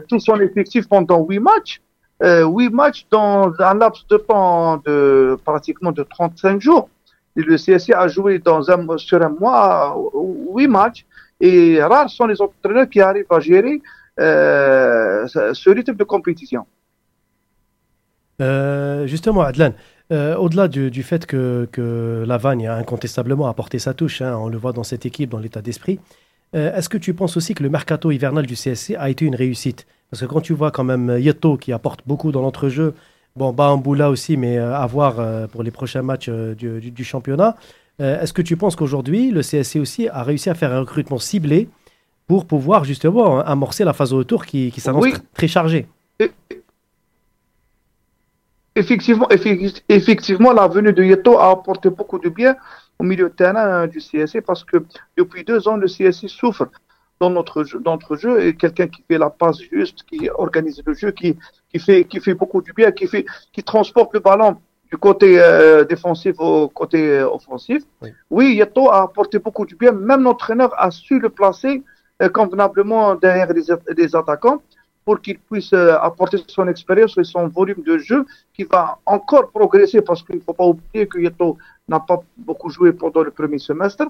tout son effectif pendant huit matchs euh, huit matchs dans un laps de temps de pratiquement de 35 jours. Le CSC a joué dans un, sur un mois huit matchs et rares sont les entraîneurs qui arrivent à gérer euh, ce rythme de compétition. Euh, justement, Adlan, euh, au-delà du, fait que, que Lavagne a incontestablement apporté sa touche, hein, on le voit dans cette équipe, dans l'état d'esprit, est-ce que tu penses aussi que le mercato hivernal du CSC a été une réussite? Parce que quand tu vois quand même Yeto qui apporte beaucoup dans l'entrejeu, bon, Bahamboula aussi, mais euh, à voir euh, pour les prochains matchs euh, du, du- du championnat, euh, est-ce que tu penses qu'aujourd'hui, le CSC aussi a réussi à faire un recrutement ciblé pour pouvoir justement hein, amorcer la phase au retour qui, qui s'annonce Oui. très chargée? Effectivement, effectivement, la venue de Yeto a apporté beaucoup de bien au milieu de terrain euh, du CSC parce que depuis deux ans, le CSC souffre dans notre jeu, dans notre jeu et quelqu'un qui fait la passe juste, qui organise le jeu, qui, qui fait, qui fait beaucoup du bien, qui fait, qui transporte le ballon du côté euh, défensif au côté euh, offensif. Oui. Oui, Yeto a apporté beaucoup du bien. Même l'entraîneur a su le placer euh, convenablement derrière les, les attaquants pour qu'il puisse apporter son expérience et son volume de jeu qui va encore progresser parce qu'il ne faut pas oublier que Yeto n'a pas beaucoup joué pendant le premier semestre.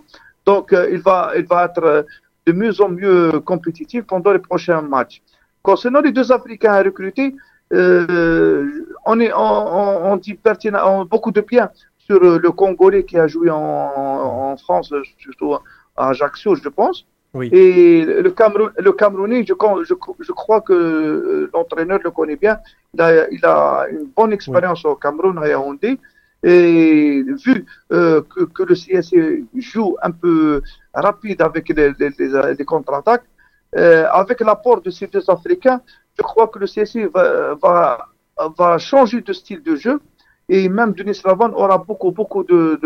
Donc, il, va, il va être de mieux en mieux compétitif pendant les prochains matchs. Concernant les deux Africains à recruter, euh, on, est, on, on, on dit pertinent, on- beaucoup de bien sur le Congolais qui a joué en, en France, surtout à Ajaccio, je pense. Oui. Et le, Cameroun, le Camerounais, je, con- je, je crois que l'entraîneur le connaît bien. Il a, il a une bonne expérience au Cameroun, à Yaoundé. Et vu euh, que, que le CSC joue un peu rapide avec les, les, les contre-attaques, euh, avec l'apport de ces deux Africains, je crois que le CSC va, va, va changer de style de jeu. Et même Denis Lavan aura beaucoup, beaucoup de,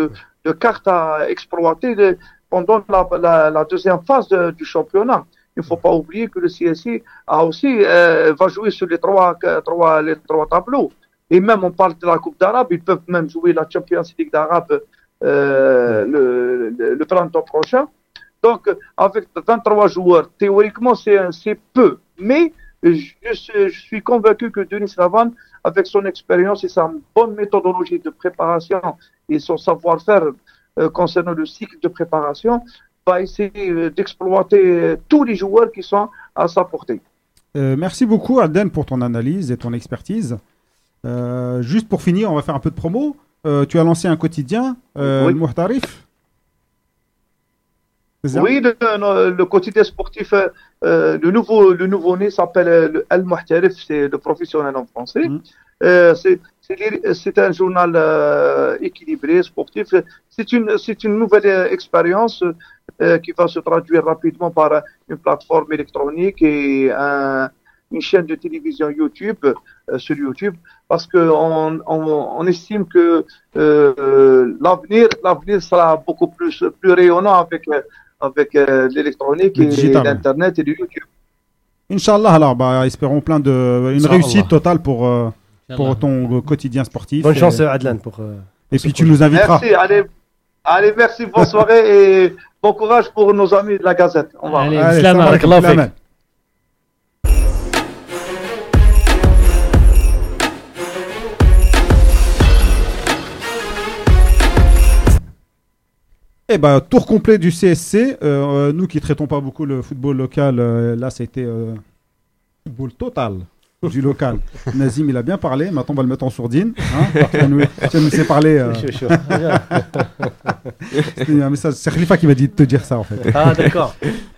de, cartes à exploiter pendant la, la, deuxième phase du championnat. Il ne faut pas oublier que le CSI a aussi, euh, va jouer sur les trois, trois, les trois tableaux. Et même, on parle de la Coupe d'Arabe, ils peuvent même jouer la Champions League d'Arabe euh, le, printemps prochain. Donc, avec 23 joueurs, théoriquement, c'est peu. Mais je, suis convaincu que Denis Lavan, avec son expérience et sa bonne méthodologie de préparation et son savoir-faire euh, concernant le cycle de préparation, va essayer euh, d'exploiter tous les joueurs qui sont à sa portée. Merci beaucoup, Aden, pour ton analyse et ton expertise. Euh, juste pour finir, on va faire un peu de promo. Euh, tu as lancé un quotidien, euh, oui. le Muhtarif. Oui, le, quotidien sportif, euh, le nouveau le nouveau né s'appelle le Al Muhtarif, c'est le professionnel en français. Mm-hmm. C'est un journal équilibré, sportif. C'est une, une nouvelle expérience qui va se traduire rapidement par une plateforme électronique et un, une chaîne de télévision YouTube, euh, sur YouTube, parce qu'on on, estime que euh, l'avenir l'avenir sera beaucoup plus, plus rayonnant avec, euh, avec l'électronique et l'Internet et le YouTube. Inch'Allah, alors, bah, espérons plein de, une réussite totale pour, pour ton quotidien sportif. Bonne chance, Adlan, pour. et puis tu nous inviteras. Merci, allez, allez merci, bonne soirée et bon courage pour nos amis de la Gazette. On va. Allez, allez, Eh ben, tour complet du CSC. Euh, euh, nous qui ne traitons pas beaucoup le football local, euh, là c'était euh, football total du local. Nazim, il a bien parlé. Maintenant, on va le mettre en sourdine. Hein tu nous, nous sais parler. Euh... c'est un qui m'a dit de te dire ça, en fait. Ah, d'accord.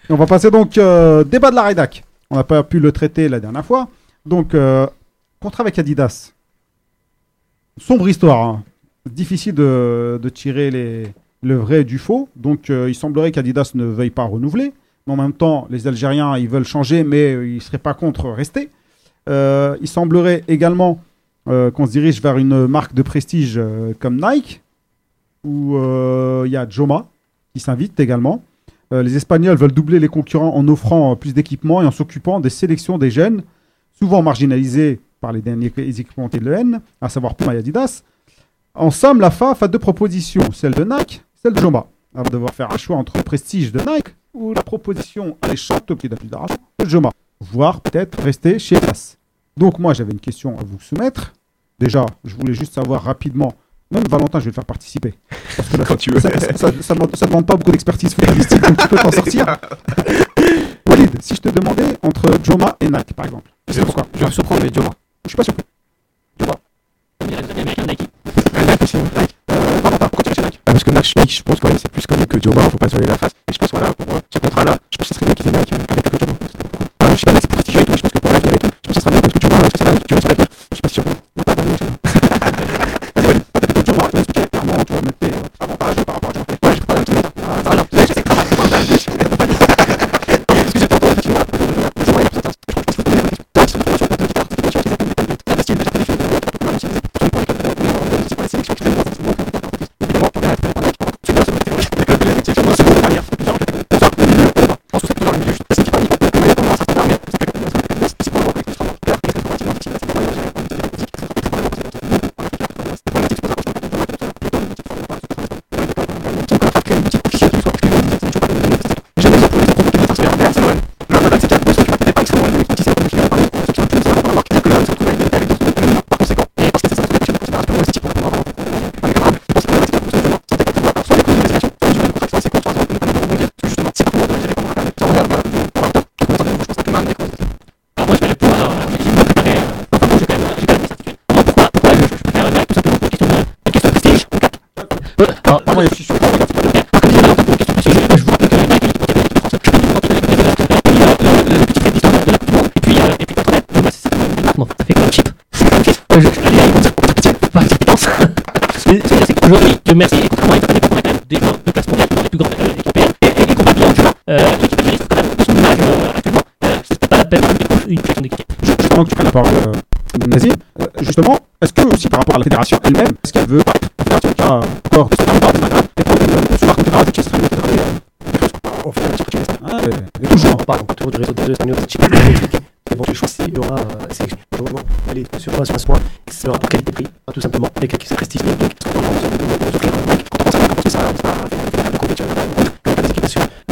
On va passer donc euh, débat de la rédac. On n'a pas pu le traiter la dernière fois. Donc, euh, contrat avec Adidas. Sombre histoire. Hein. Difficile de tirer les, le vrai du faux. Donc euh, il semblerait qu'Adidas ne veuille pas renouveler. Mais en même temps, les Algériens, ils veulent changer, mais euh, ils ne seraient pas contre rester. Euh, il semblerait également qu'on se dirige vers une marque de prestige comme Nike, où il y a Joma qui s'invite également. les Espagnols veulent doubler les concurrents en offrant plus d'équipements et en s'occupant des sélections des jeunes, souvent marginalisés par les derniers équipements de l'EN, à savoir Puma et Adidas. En somme, la FAF a deux propositions, celle de Nike, celle de Jomba. Elle va devoir faire un choix entre le prestige de Nike ou la proposition alléchante qui donne plus d'argent de Joma, voire peut-être rester chez Place. Donc moi j'avais une question à vous soumettre. Déjà, je voulais juste savoir rapidement, même Valentin, je vais le faire participer. Quand tu veux. Ça, ne demande pas beaucoup d'expertise footballistique, donc tu peux t'en sortir. Walid, si je te demandais entre Joma et Nike, par exemple, je sais pourquoi? Surprendre, mais Joma. Je suis pas surpris. Joma. Max et Nike. Euh, vraiment pas, pourquoi tu Nike euh, Parce que Max Nike, je pense quand même c'est plus connu que Dior, faut pas se la face. Et je pense voilà, pour euh, ce contrat-là, je pense que ça serait bien qu'il qu'ils aient Nike avec le Dior. je sais pas, c'est prestigieux et tout, je pense que pour l'avenir et tout, je pense que ça serait bien parce que tu vois, euh, ça serait bien, tu vois, ça serait bien.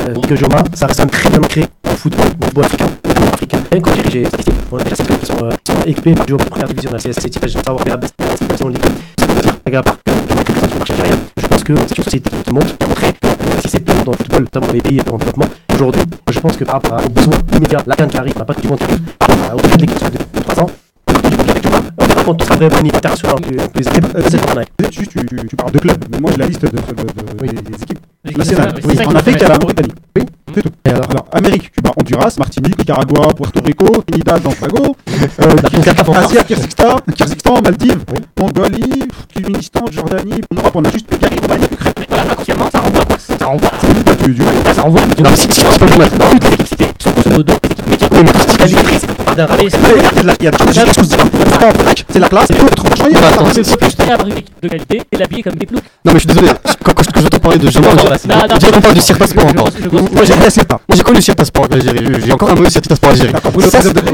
Euh, Miguel Joma, ça reste très bien ancré en football, au football africain. Rien qu'au diriger les statistiques, on a déjà qui euh, qui en division de la CSC, savoir best en ligue. C'est pas dire, regarde, par je pense que c'est une société qui qui entrée, si c'est dans le football, notamment les pays en développement, aujourd'hui, je pense que par rapport aux besoins immédiats, la canne qui arrive, la patte qui par rapport au de l'équipe de 3 ans, quand international, les équipes, Euh, c'est en Juste, tu, tu, tu parles de clubs, mais moi j'ai la liste de, de- de- Oui. des, équipes nationales. ça, Oui, ça En Afrique, il y a fait. la Mauritanie. Oui, c'est tout. Et alors Alors, Amérique, Cuba, Honduras, Martinique, Nicaragua, Puerto Rico, Trinidad, Tobago, euh, Kyrgyzstan, Asie, Kyrgyzstan, Kyrgyzstan, Maldives, Mongolie, Kirghizistan, Jordanie. En Europe, on a juste Bulgarie, Roumanie, Ukraine. Voilà, inconsciemment, ça renvoie quoi Ça renvoie. Du, du, Ça renvoie. Si qualifiées, c'est pas d'un Mais c'est la- en classe, c'est- c'est avoir une équipe de qualité et l'habiller comme des ploucs. Non, mais je suis désolé, quand, quand, quand j'entends parler de Jamal, on qu'on parle du Cirque Sport encore. Moi, j'ai pas. moi, j'ai connu le Cirque Sport en Algérie. J'ai encore un mauvais Cirque Sport Algérie.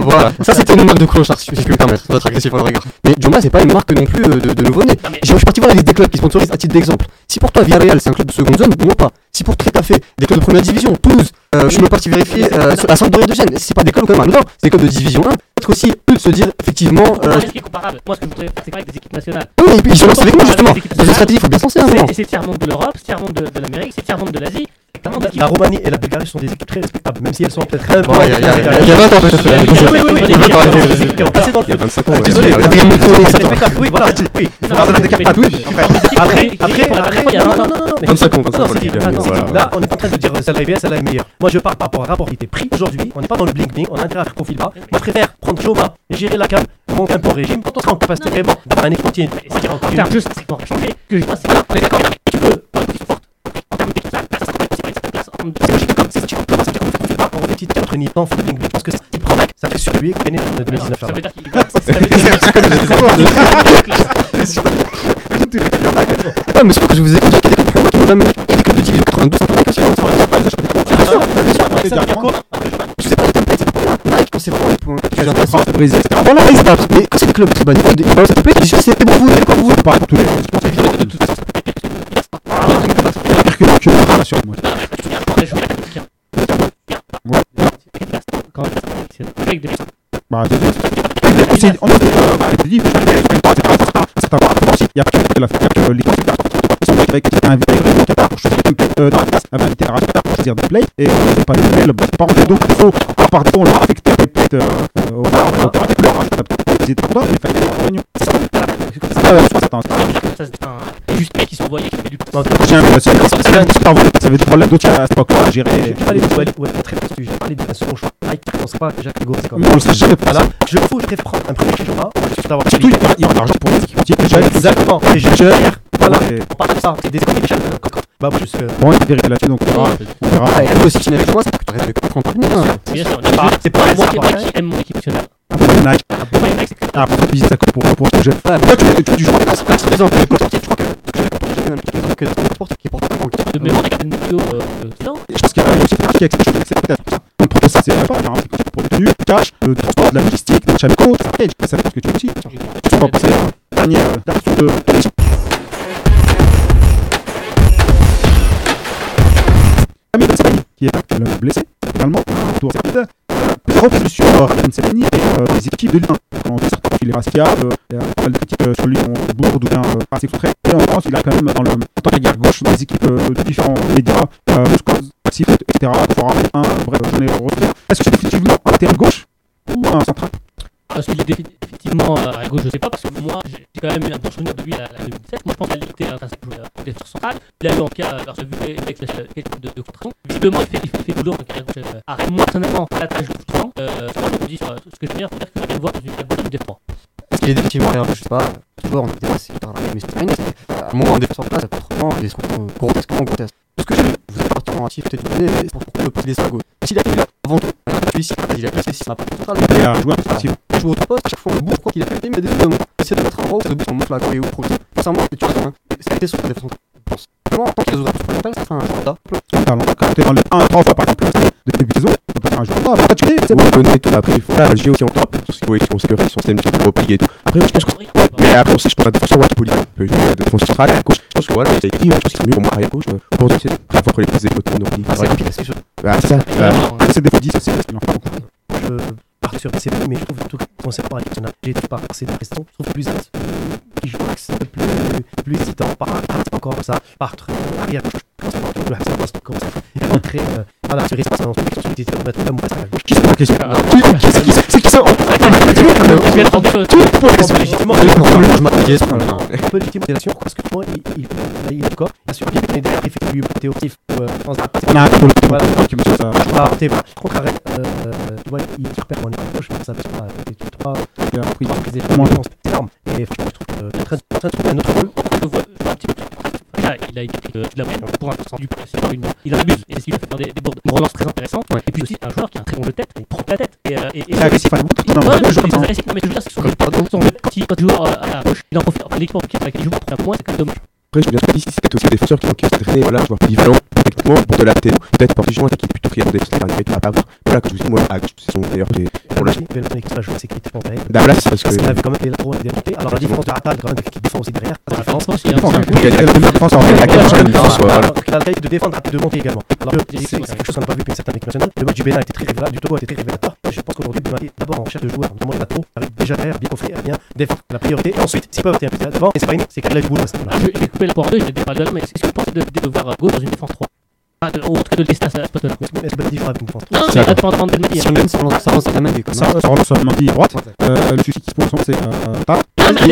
Voilà. Ça, c'était une marque de clochard, si je puis me permettre. Votre agressif à la rigueur. Mais Joma, c'est pas une marque non plus de, nouveau-né. Je suis parti voir la liste des clubs qui sponsorisent à titre d'exemple. Si pour toi, Villarreal, c'est un club de seconde zone, moi pas? Si pour toi, t'as fait des clubs de première division, Toulouse, euh, je suis même parti vérifier euh, sur la Sampdoria de Gênes. C'est pas des clubs comme anodins, c'est des clubs de division 1. Peut-être aussi, eux, de se dire, effectivement, euh, est comparable. Moi, ce que je voudrais faire, c'est pas avec des équipes nationales. oui, et puis ils lancent avec nous, justement. Dans une stratégie, il faut bien penser à un moment. C'est c'est tiers-monde de l'Europe, c'est tiers-monde de, de l'Amérique, c'est tiers-monde de l'Asie. La Roumanie et la Bulgarie sont des équipes très respectables, même si elles sont peut-être un peu. Bon, il y a- il y a- il y a 20 ans, peut-être. Oui, oui, oui, oui, Il y a 20 ans, oui, il y a- oui, oui, Qui ont passé dans le Il y a 25 ans. Désolé, oui, voilà, oui. Après, après, après, il y a non, 20 non, ans. non, non, mais 25 ans, non, 25 ans, c'est- les gars, attends, voilà. Là, on est en train de dire celle-là est bien, celle-là est meilleure. Moi, je parle par rapport à rapport qualité-prix. Aujourd'hui, on n'est pas dans le bling-bling, on a intérêt à faire profil bas. Moi, je préfère prendre Choma, gérer la cam, monter un peu au régime, quand on sera en capacité vraiment d'avoir un juste, c'est qu'on va changer. Que je pense, c'est là, on est d'accord. Tu peux, C'est comme c'est comme ça veut dire qu'on fait entre Nipan. Je pense que ça prend ça fait sur lui 2019. Ça veut dire qu'il ça veut dire Ah, mais c'est pas que je vous ai dit qu'il clubs de division 92, ça fait que c'est Je sais pas, c'est pas c'est vraiment de. Brésil, etc. Voilà, se battent. Mais quand c'est le club c'est pour vous, c'est pour vous. C'est pareil pour tous les. Je pense que pire que que le rassurez moi. Quand c'est avec des Bah, c'est- on s'est- on s'est- euh, dit, c'est pas- c'est pas- c'est pas- c'est pas grave. Il y a que la il y a que les consultants qui invités au Qatar pour choisir plate, euh, dans la classe, plates, et euh, c'est pas bah, c'est pas rentré. Donc, il faut, des fois, on leur a affecté des plates, euh, euh, au bar, au bar, leur il fallait des réunions. C'est ça. Pas un. Juste mec qui sont envoyés qui fait du pas ça avait des problèmes d'autres à cette époque-là à gérer. J'ai parlé de Wally, ouais, très précis. J'ai parlé d'un second choix. Mike, je pense pas que c'est comme Mais on le sait jamais. Voilà, je je prendre un premier Surtout, il y a- l'argent pour les équipes. Exactement, et je gère. Voilà, Et- on parle de ça, c'est des competitions. Bah, moi, je suis. Bon, il vérités là-dessus, donc on verra. On verra. Et aussi, tu n'avais pas moi, c'est que tu arrêtes de comprendre. Bien sûr, on est pas. C'est pas moi qui aime mon équipe Nike. Ah, pour visite ça pour pour ce projet. Ouais, Toi, tu tu- tu joues c'est pas très exemple. Le je crois que je crois que sportif qui en une vidéo. euh, Je pense qu'il y a aussi un qui a quelque chose d'acceptable. On prend ça, c'est pas, hein, c'est pour le tenue, le cash, le transport, la logistique, le chameco, ça paye, ça fait ce que tu aussi. Tu vas passer la dernière dernière de Camille qui est actuellement blessé, également, tour rapide. Sur euh, Benzabani et euh, les équipes de Ligue 1. Quand certains profils Rastia, euh, il y a pas mal critiques euh, sur lui, on bourde ou bien assez concret. Et en France, il a quand même dans le, en tant qu'arrière gauche dans les équipes de différents médias, euh, Moscou, Maxif, etc. Forum 1, bref, j'en ai retrouvé. Est-ce que c'est définitivement un terrain gauche ou un central? Parce qu'il est défi- effectivement euh, à gauche, je sais pas, parce que moi j'ai quand même eu un bon souvenir de lui à la 2017. Moi je pense qu'il a été un un défenseur central. Il a eu en tout cas, alors j'ai vu avec quelques de, de contre Visiblement, il fait, il fait, il boulot en carrière gauche. Euh, arrête, moi personnellement, à la tâche de tout le temps, euh, je que je dis sur euh, ce que je veux dire, c'est-à-dire que je viens de voir dans une carrière gauche du défense. Parce qu'il est définitivement arrière, je sais pas, toujours on est dépassé par la mais c'est pas À un moment, en défenseur de place, peut être vraiment des scontents grotesquement grotesques. Tout ce que j'ai en actif. S'il a fait là, avant tout, ici, il a placé ici, ça. Il a un Je joue au poste, chaque fois on bouge, quoi qu'il a fait, évidemment. Essayer de mettre un c'est de on et. Sincèrement, tu hein, c'est la défense. En tant ça un joueur là. talent. Dans les 1, 3 fois par début de saison, un jour. Ah, pourquoi tu crées C'est on tout. Après, aussi en top. Parce qu'il faut on sait que son système est repli et tout. Après, je pense que. Mais après, aussi, je pense à la défense peut jouer de défense centrale, à gauche. Je pense que voilà, j'ai écrit, je pense qu'il est mieux pour moi à gauche. Pour c'est la que les prises des on. Ah, c'est rapide, c'est sûr. Bah, c'est ça. Euh, Bah, C'est des fois 10, c'est parce qu'il en je pars sur c'est mais je trouve tout concernant l'équipe nationale, j'ai été par ces questions, je trouve plus euh, qui joue plus plus hésitant, par c'est encore ça, par arrière quand c'est pas tout c'est ça. Euh, voilà, espace en truc, sur était mettre la mousse à gauche. Qui c'est question C'est qui ça Je vais être en légitimement, Je ce point-là. un peu légitimation parce que moi il il il est d'accord, bien sûr, il est derrière, il fait lui euh Voilà. qui me dit ça. Ah, t'es pas contre arrêt, euh, tu vois, il gauche, ça pas, tu trois, c'est énorme. Et je trouve est en en un autre rôle. Je un petit peu. A écrit euh, de la moyenne pour un pourcent du press. sur une- Il abuse et il fait faire des, des bourdes- une relance très intéressante. Et puis aussi, un joueur qui a un très bon jeu de tête. Il prend la tête. Et, euh, et, et, C'est agressif à bout. Non, Ouais, mais je je veux dire, c'est son jeu- jeu- quand il quand il joue euh, à gauche, il en profite. L'équipe en avec il joue pour un point, c'est quand même dommage. Après, je veux dire, ici, c'est aussi des défenseurs qui qui ont traîné, voilà, joueurs polyvalents, techniquement, pour de la tête, peut-être par fichement, qui est plutôt friand des la à pas avoir. Voilà, comme je vous dis, moi, à gauche, c'est son meilleur, c'est pour la qu'il était terrible. Dablas, parce Parce qu'il que. avait quand même des. Alors la différence de Atal, quand même, qui défend aussi derrière. La différence, aussi, c'est hein, Défense, c'est un peu- Il y a la meilleure défense en fait. La qualité de défense, voilà. Alors, il a la qualité de défendre et de monter également. Alors que c'est quelque chose qu'on n'a pas vu depuis une certaine équipe nationale. Le match du Bénin était très révélateur, du Togo était très révélateur. Je pense qu'aujourd'hui, d'abord en recherche de joueurs, notamment les déjà derrière, bien coffré, à bien défendre. La priorité, et ensuite, s'ils peuvent être un peu devant, et c'est pas une, c'est qu'il a du boulot à ce niveau-là. Je je vais couper la poire en deux, je vais pas de là, mais est-ce que vous pensez de, de voir Go dans une défense 3 ah, de, Ou en tout cas de le laisser à ce est-ce que défense Non, C'est mais ça. attends. Si on donne, ça relance- la main des Ça, relance droite. Euh, Le qui se pose, c'est euh. Ah, avec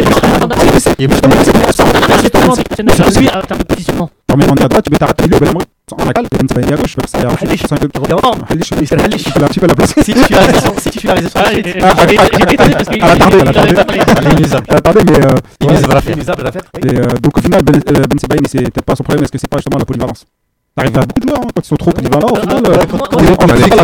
un peu de positionnement. Tu droite, tu mets Ben. Ah, Ah, pas euh, euh, donc au final, Ben, euh, ben Sebaini, c'est peut-être pas son problème, est-ce que c'est pas justement la polyvalence T'arrives à beaucoup de joueurs hein, quand ils sont trop polyvalents, au final. euh, on des la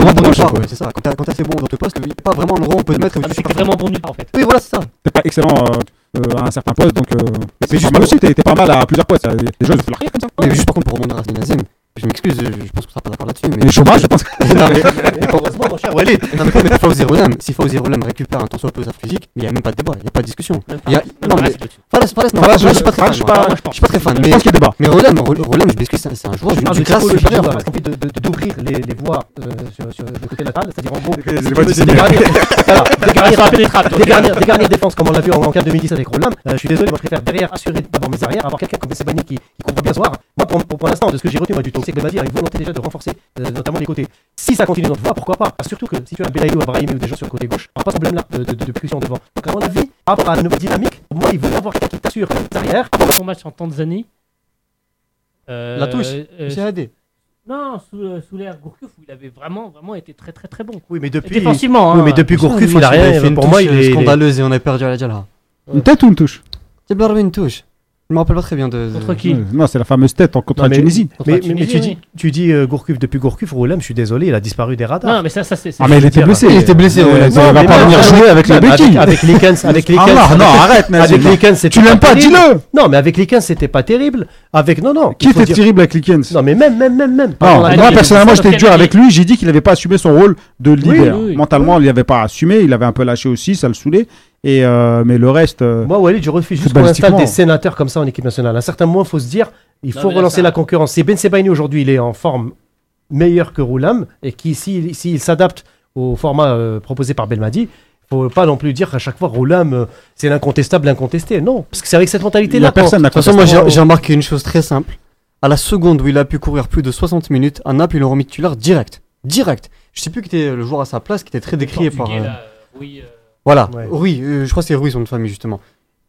ouais, c'est ça. Quand t'es assez bon dans n'y a pas vraiment un endroit où on peut te mettre. Ah, c'est t'es vraiment bon nulle part en fait. Oui, voilà, c'est ça. t'es pas excellent euh, euh, à un certain poste, donc. euh, Mais c'est juste mal aussi, t'es pas mal à plusieurs postes. Joueurs, ils font rien comme ça. Mais juste par contre, pour rebondir à Nazem, je m'excuse, je je pense qu'on sera pas d'accord là-dessus, mais. Le chômage, je pense que. Non, mais- Heureusement, mon cher Walid. Non, mais Fawzi Roulem, si Fawzi Roulem récupère un temps soit peu sa physique, il n'y a même pas de débat, il n'y a pas de discussion. Il y a- Non, mais. Falas, Falas, non, Falas, je suis pas très fan. je suis pas- Je suis pas très fan, Je mais. pense qu'il y a débat. Mais Roulem, Roulem, je m'excuse, c'est un joueur d'une classe supérieure. parce qu'on fait de- de- d'ouvrir les, les voies euh, sur, le côté latéral, c'est-à-dire en gros, des garniers- défense comme on l'a vu en, en 2010 avec Roland. Euh, je suis désolé, moi je préfère derrière assurer d'abord mes arrières, avoir quelqu'un comme Sebani qui, qui couvre bien soir. Pour, pour, pour l'instant, de ce que j'ai retenu moi, du tout, c'est que Bemadi a une volonté déjà de renforcer euh, notamment les côtés. Si ça continue dans notre voie, pourquoi pas Ah, Surtout que si tu as Belaïdou, Abrahimi ou des gens sur le côté gauche, on n'a pas ce problème-là de, de, de, de pression devant. Donc à mon avis, par rapport à la nouvelle dynamique, pour moi il faut avoir quelqu'un qui t'assure les arrières. Son match en Tanzanie. euh, La touche, euh, J'ai aidé. Non, sous, euh, sous l'ère Gourcuff, il avait vraiment, vraiment été très très très bon. Oui, mais depuis. Défensivement, Oui, hein. mais depuis Gourcuff, il a fait rien. une Pour moi, touche, il est. il est- scandaleuse et on a perdu à la Djala. Une tête ou une touche C'est une touche. Je me rappelle pas très bien de. Contre qui Non, c'est la fameuse tête en contre la mais- Tunisie. Mais, la mais- mais tu dis, tu dis euh, Gourcuff depuis Gourcuff, Roulem, je suis désolé, il a disparu des radars. Non, mais ça, ça c'est. Ah, mais il était dire, blessé. il était blessé, Euh, ouais. Il va pas venir jouer avec les béquilles. Avec les 15, avec les Ah 15. non, non, arrête, mais Avec les 15, c'était Tu l'aimes pas, dis-le Non, mais avec les 15, c'était pas terrible. Avec non, non. Qui était terrible avec Likens Non, mais même, même, même, même. Ah, moi personnellement j'étais dur avec lui, j'ai dit qu'il n'avait pas assumé son rôle de leader. Mentalement, il n'avait pas assumé, il avait un peu lâché aussi, ça le saoulait. Et euh, mais le reste, euh, Moi, Walid, je refuse juste qu'on installe des sénateurs comme ça en équipe nationale. À un certain moment, il faut se dire, il Non, faut relancer ça- la concurrence. Si Ben Sebaini aujourd'hui, il est en forme meilleure que Roulam, et qui, s'il s'il s'adapte au format euh, proposé par Belmadi, faut pas non plus dire qu'à chaque fois Roulam, euh, c'est l'incontestable, l'incontesté. Non, parce que c'est avec cette il mentalité-là. personne De toute façon, moi j'ai remarqué une chose très simple. À la seconde où il a pu courir plus de 60 minutes, à Naples, ils l'ont remis titulaire direct. Direct. Je sais plus qui était le joueur à sa place, qui était très décrié par. Euh, là, euh, oui, euh, Voilà, Ouais. oui, euh, je crois que c'est Rui son de famille justement.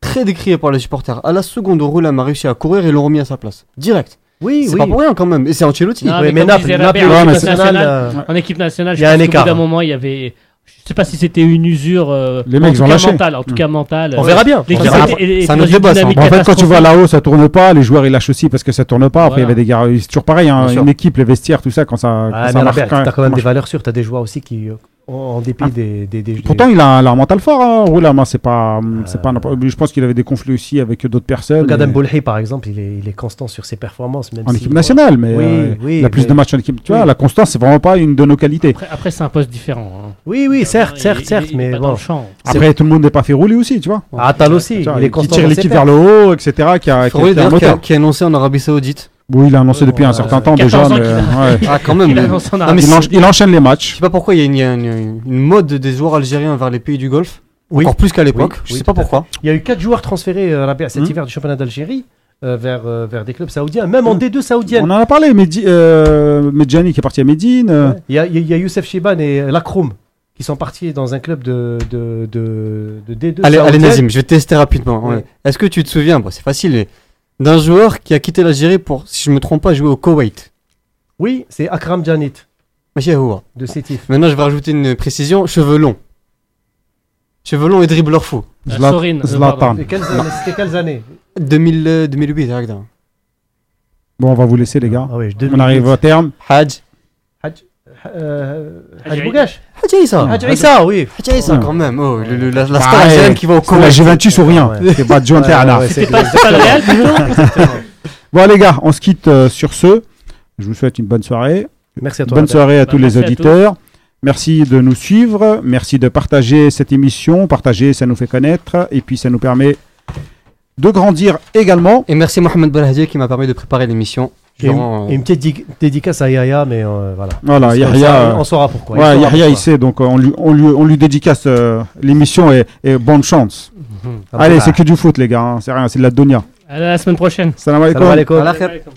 Très décrié par les supporters. À la seconde où Roulam a réussi à courir, ils l'ont remis à sa place. Direct. Oui, C'est oui. pas pour rien quand même. Et c'est Ancelotti. Non, mais mais Naples, Naples, c'est- nationale, nationale, euh, en équipe nationale, Il je y a pense un qu'au bout écart. d'un moment, il y avait. Je sais pas si c'était une usure. euh, Les en mecs, ont lâché. mentale, En tout cas, mentale. On verra bien. C'est un autre débat, En fait, quand tu vas là-haut, ça tourne pas, les joueurs ils lâchent aussi parce que ça tourne pas. Après, il y avait des gars, c'est toujours pareil, hein, une équipe, les vestiaires, tout ça, quand ça, quand Ah, ça mais marche, Albert, quand- t'as quand même des valeurs sûres, t'as des joueurs aussi qui, en dépit des, des, des- Pourtant, il a, il a un mental fort, hein, Roulama. C'est pas, c'est Euh, pas Je pense qu'il avait des conflits aussi avec d'autres personnes. Regarde mais- par exemple, il est, il est constant sur ses performances. Même En si- équipe nationale, mais Oui, euh, oui, il a plus mais- de matchs en équipe. Tu vois, la constance, c'est vraiment pas une de nos qualités. Après, après, c'est un poste différent. hein. Oui, oui, certes, certes, il- certes, mais bon. Après, tout le monde n'est pas fait rouler aussi, tu vois. Atal aussi, il est qui tire l'équipe vers le haut, etc. A, qui a annoncé en Arabie Saoudite. Oui, il a annoncé depuis un certain temps 14 déjà. mais, ouais. Ah, quand même. Il en Ah, mais il, enchaîne les Je matchs. sais pas pourquoi il y a une, mode des joueurs algériens vers les pays du Golfe. Oui. Encore plus qu'à l'époque. Oui, je oui, sais pas pourquoi. Il y a eu quatre joueurs transférés euh, cet Hmm. hiver du championnat d'Algérie euh, vers, euh, vers des clubs saoudiens, même en D2 saoudienne. On en a parlé. Mehdi, euh, Medjani qui est parti à Médine. euh, Ouais. Il y, a, il y a Youssef Chiban et Lakroum qui sont partis dans un club de, de, de, de D2 Allez, allez. Nazim, je vais tester rapidement. Ouais. Ouais. Est-ce que tu te souviens, bon, c'est facile, mais d'un joueur qui a quitté l'Algérie pour, si je me trompe pas, jouer au Koweït. Oui, c'est Akram Janit. De Sétif. Maintenant, je vais rajouter une précision cheveux longs. Cheveux longs et dribbleur fou. Sorin, Zlatan. C'était quelles, années 2008, euh, hein. Bon, on va vous laisser, les gars. Ah on arrive au terme. Hadj. Hajj. Euh, Hadj Bougache. Hadj Issa. Hadj Issa, oui. Hadj Issa, Ouais. quand même. Oh, le- le- la, la star algérienne qui va au C'est la. Juventus ou rien. Ouais. C'est pas Terra. ouais, C'est pas, le Real plutôt Bon, les gars, on se quitte euh, sur ce. Je vous souhaite une bonne soirée. Merci à toi. Bonne soirée à Bah, tous les auditeurs. Merci de nous suivre. Merci de partager cette émission. Partager, ça nous fait connaître. Et puis, ça nous permet de grandir également. Et merci Mohamed Belhadi qui m'a permis de préparer l'émission. Et une, Durant, euh, et une petite di- dédicace à Yaya, mais euh, voilà. Voilà, Yahya. ça, euh, on saura pourquoi. Ouais, il Yahya, sait. Donc, on lui, on lui, on lui dédicace euh, l'émission et, et bonne chance. Ah, Allez, bah. c'est que du foot, les gars. hein. C'est rien, c'est de la donia. À la semaine prochaine. Salam alaikum. Salam. Alaikum.